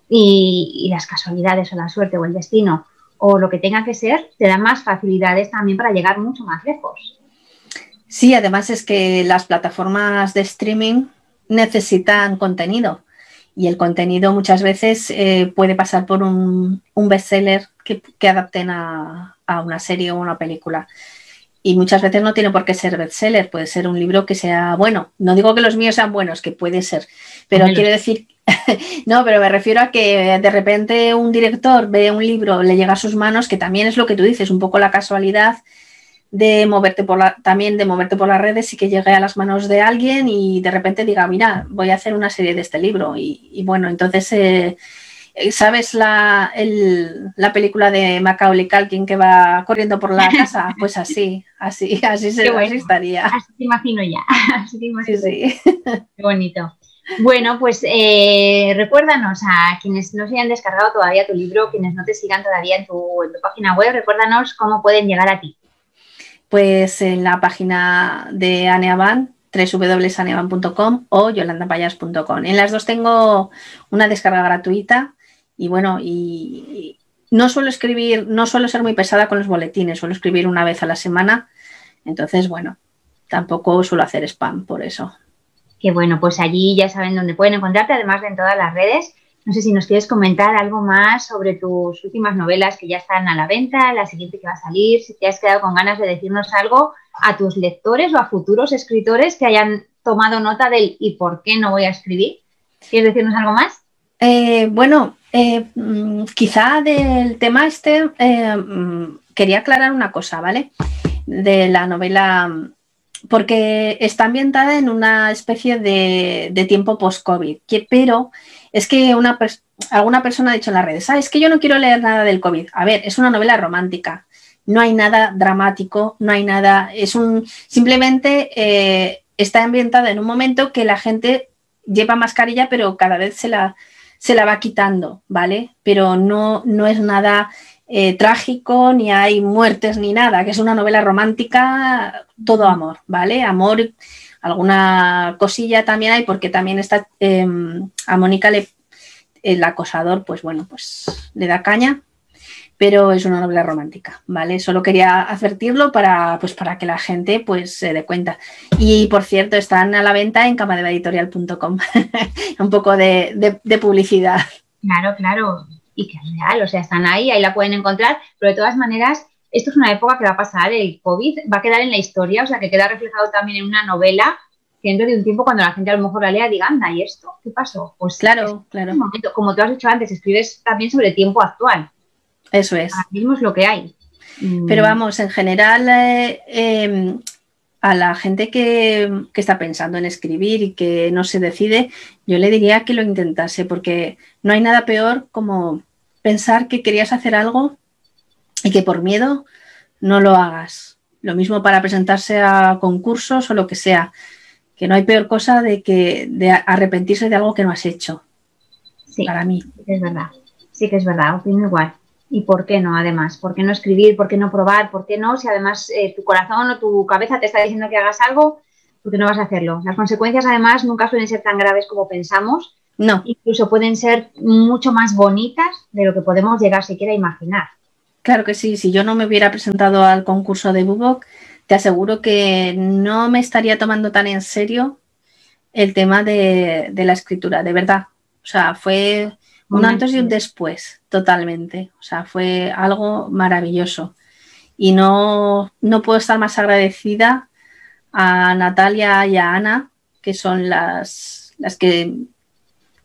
y, y las casualidades o la suerte o el destino o lo que tenga que ser, te dan más facilidades también para llegar mucho más lejos. Sí, además es que las plataformas de streaming necesitan contenido y el contenido muchas veces eh, puede pasar por un, bestseller que, adapten a, una serie o una película. Y muchas veces no tiene por qué ser bestseller, puede ser un libro que sea bueno. No digo que los míos sean buenos, que puede ser, pero quiero decir, <laughs> no, pero me refiero a que de repente un director ve un libro, le llega a sus manos, que también es lo que tú dices, un poco la casualidad de moverte por la, también de moverte por las redes y que llegue a las manos de alguien y de repente diga, mira, voy a hacer una serie de este libro. Y, bueno, entonces, eh, ¿sabes la, la, película de Macaulay Culkin que va corriendo por la casa? <laughs> Pues así, así, así se bueno. estaría. Así te imagino ya. <laughs> Así te imagino. Sí, Qué bonito. Bueno, pues eh, recuérdanos a quienes no se hayan descargado todavía tu libro, quienes no te sigan todavía en tu, en tu página web, recuérdanos cómo pueden llegar a ti. Pues en la página de Aneaban, www.aneaban.com o yolandapayas.com. En las dos tengo una descarga gratuita y bueno, y, no suelo escribir, no suelo ser muy pesada con los boletines, suelo escribir una vez a la semana. Entonces, bueno, tampoco suelo hacer spam por eso. Que bueno, pues allí ya saben dónde pueden encontrarte, además de en todas las redes. No sé si nos quieres comentar algo más sobre tus últimas novelas que ya están a la venta, la siguiente que va a salir, si te has quedado con ganas de decirnos algo a tus lectores o a futuros escritores que hayan tomado nota del y por qué no voy a escribir. ¿Quieres decirnos algo más? Eh, bueno, eh, mm, quizá del tema este eh, mm, quería aclarar una cosa, ¿vale? De la novela, porque está ambientada en una especie de, de tiempo post-COVID, pero es que una alguna persona ha dicho en las redes, ah, es que yo no quiero leer nada del COVID. A ver, es una novela romántica, no hay nada dramático, no hay nada, es un, simplemente eh, está ambientada en un momento que la gente lleva mascarilla, pero cada vez se la, se la va quitando, ¿vale? Pero no, no es nada eh, trágico, ni hay muertes, ni nada, que es una novela romántica, todo amor, ¿vale? Amor alguna cosilla también hay porque también está em, a Mónica le, el acosador, pues bueno, pues le da caña, pero es una novela romántica, ¿vale? Solo quería advertirlo para, pues, para que la gente pues se dé cuenta. Y por cierto, están a la venta en camadevaeditorial.com. <laughs> Un poco de, publicidad. Claro, claro. Y que es real, o sea, están ahí, ahí la pueden encontrar, pero de todas maneras, esto es una época que va a pasar, el COVID va a quedar en la historia, o sea, que queda reflejado también en una novela que dentro de un tiempo cuando la gente a lo mejor la lea diga, anda, ¿y esto? ¿Qué pasó? Pues claro, claro. Momento, como tú has dicho antes, escribes también sobre tiempo actual. Eso es. Ahora mismo es lo que hay. Pero mm. vamos, en general, eh, em, a la gente que, está pensando en escribir y que no se decide, yo le diría que lo intentase, porque no hay nada peor como pensar que querías hacer algo y que por miedo no lo hagas. Lo mismo para presentarse a concursos o lo que sea, que no hay peor cosa de que de arrepentirse de algo que no has hecho. Sí, para mí. es verdad. Sí que es verdad, opino igual. ¿Y por qué no, además? ¿Por qué no escribir? ¿Por qué no probar? ¿Por qué no? Si además eh, tu corazón o tu cabeza te está diciendo que hagas algo, ¿por qué no vas a hacerlo? Las consecuencias, además, nunca suelen ser tan graves como pensamos. No. Incluso pueden ser mucho más bonitas de lo que podemos llegar siquiera a imaginar. Claro que sí. Si yo no me hubiera presentado al concurso de Bubok, te aseguro que no me estaría tomando tan en serio el tema de, de la escritura, de verdad. O sea, fue un antes y un después, totalmente. O sea, fue algo maravilloso. Y no, no puedo estar más agradecida a Natalia y a Ana, que son las, las que,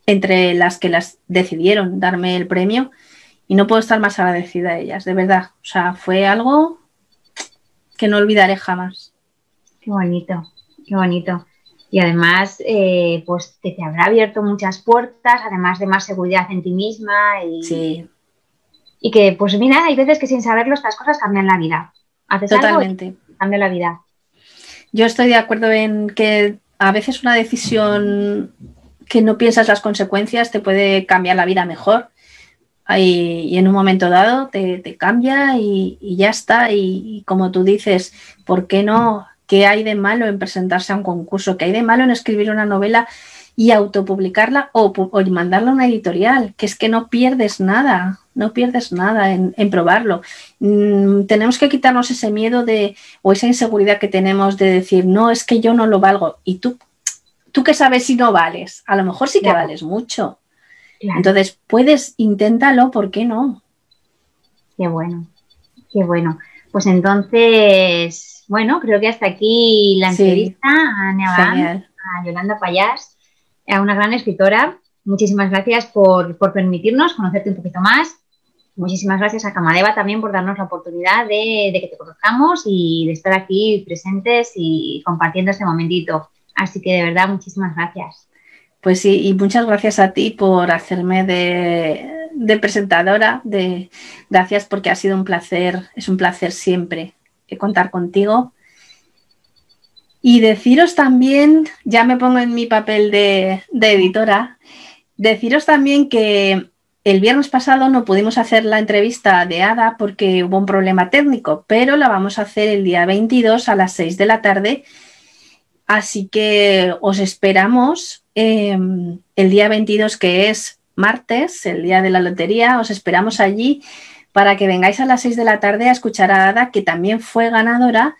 entre las que las decidieron darme el premio. Y no puedo estar más agradecida a ellas, de verdad. O sea, fue algo que no olvidaré jamás. Qué bonito, qué bonito y además eh, pues te, te, habrá abierto muchas puertas, además de más seguridad en ti misma y, sí. y que pues mira, hay veces que sin saberlo estas cosas cambian la vida. Haces Totalmente. cambia la vida. Yo estoy de acuerdo en que a veces una decisión que no piensas las consecuencias te puede cambiar la vida mejor. Y, en un momento dado te, te cambia y, y, ya está. y como tú dices, ¿por qué no ¿Qué hay de malo en presentarse a un concurso? ¿Qué hay de malo en escribir una novela y autopublicarla o, o mandarla a una editorial? Que es que no pierdes nada, no pierdes nada en, probarlo. Mm, tenemos que quitarnos ese miedo de o esa inseguridad que tenemos de decir, no, es que yo no lo valgo. Y tú, tú qué sabes si no vales. A lo mejor sí que vales mucho. Entonces, puedes, inténtalo, ¿por qué no? Qué bueno, qué bueno. Pues entonces, bueno, creo que hasta aquí la entrevista a Neaván, a Yolanda Payás, a una gran escritora. Muchísimas gracias por, permitirnos conocerte un poquito más. Muchísimas gracias a Camadeva también por darnos la oportunidad de, que te conozcamos y de estar aquí presentes y compartiendo este momentito. Así que de verdad, muchísimas gracias. Pues sí, y muchas gracias a ti por hacerme de, presentadora. De, gracias porque ha sido un placer, es un placer siempre que contar contigo. Y deciros también, ya me pongo en mi papel de, editora, deciros también que el viernes pasado no pudimos hacer la entrevista de Ada porque hubo un problema técnico, pero la vamos a hacer el día 22 a las 6 de la tarde. Así que os esperamos em, el día 22, que es martes, el día de la lotería, os esperamos allí para que vengáis a las 6 de la tarde a escuchar a Ada, que también fue ganadora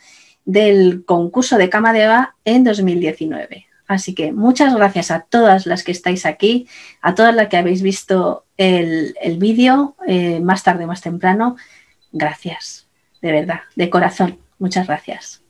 del concurso de Cama de Eva en 2019. Así que muchas gracias a todas las que estáis aquí, a todas las que habéis visto el, vídeo eh, más tarde, más temprano. Gracias, de verdad, de corazón. Muchas gracias.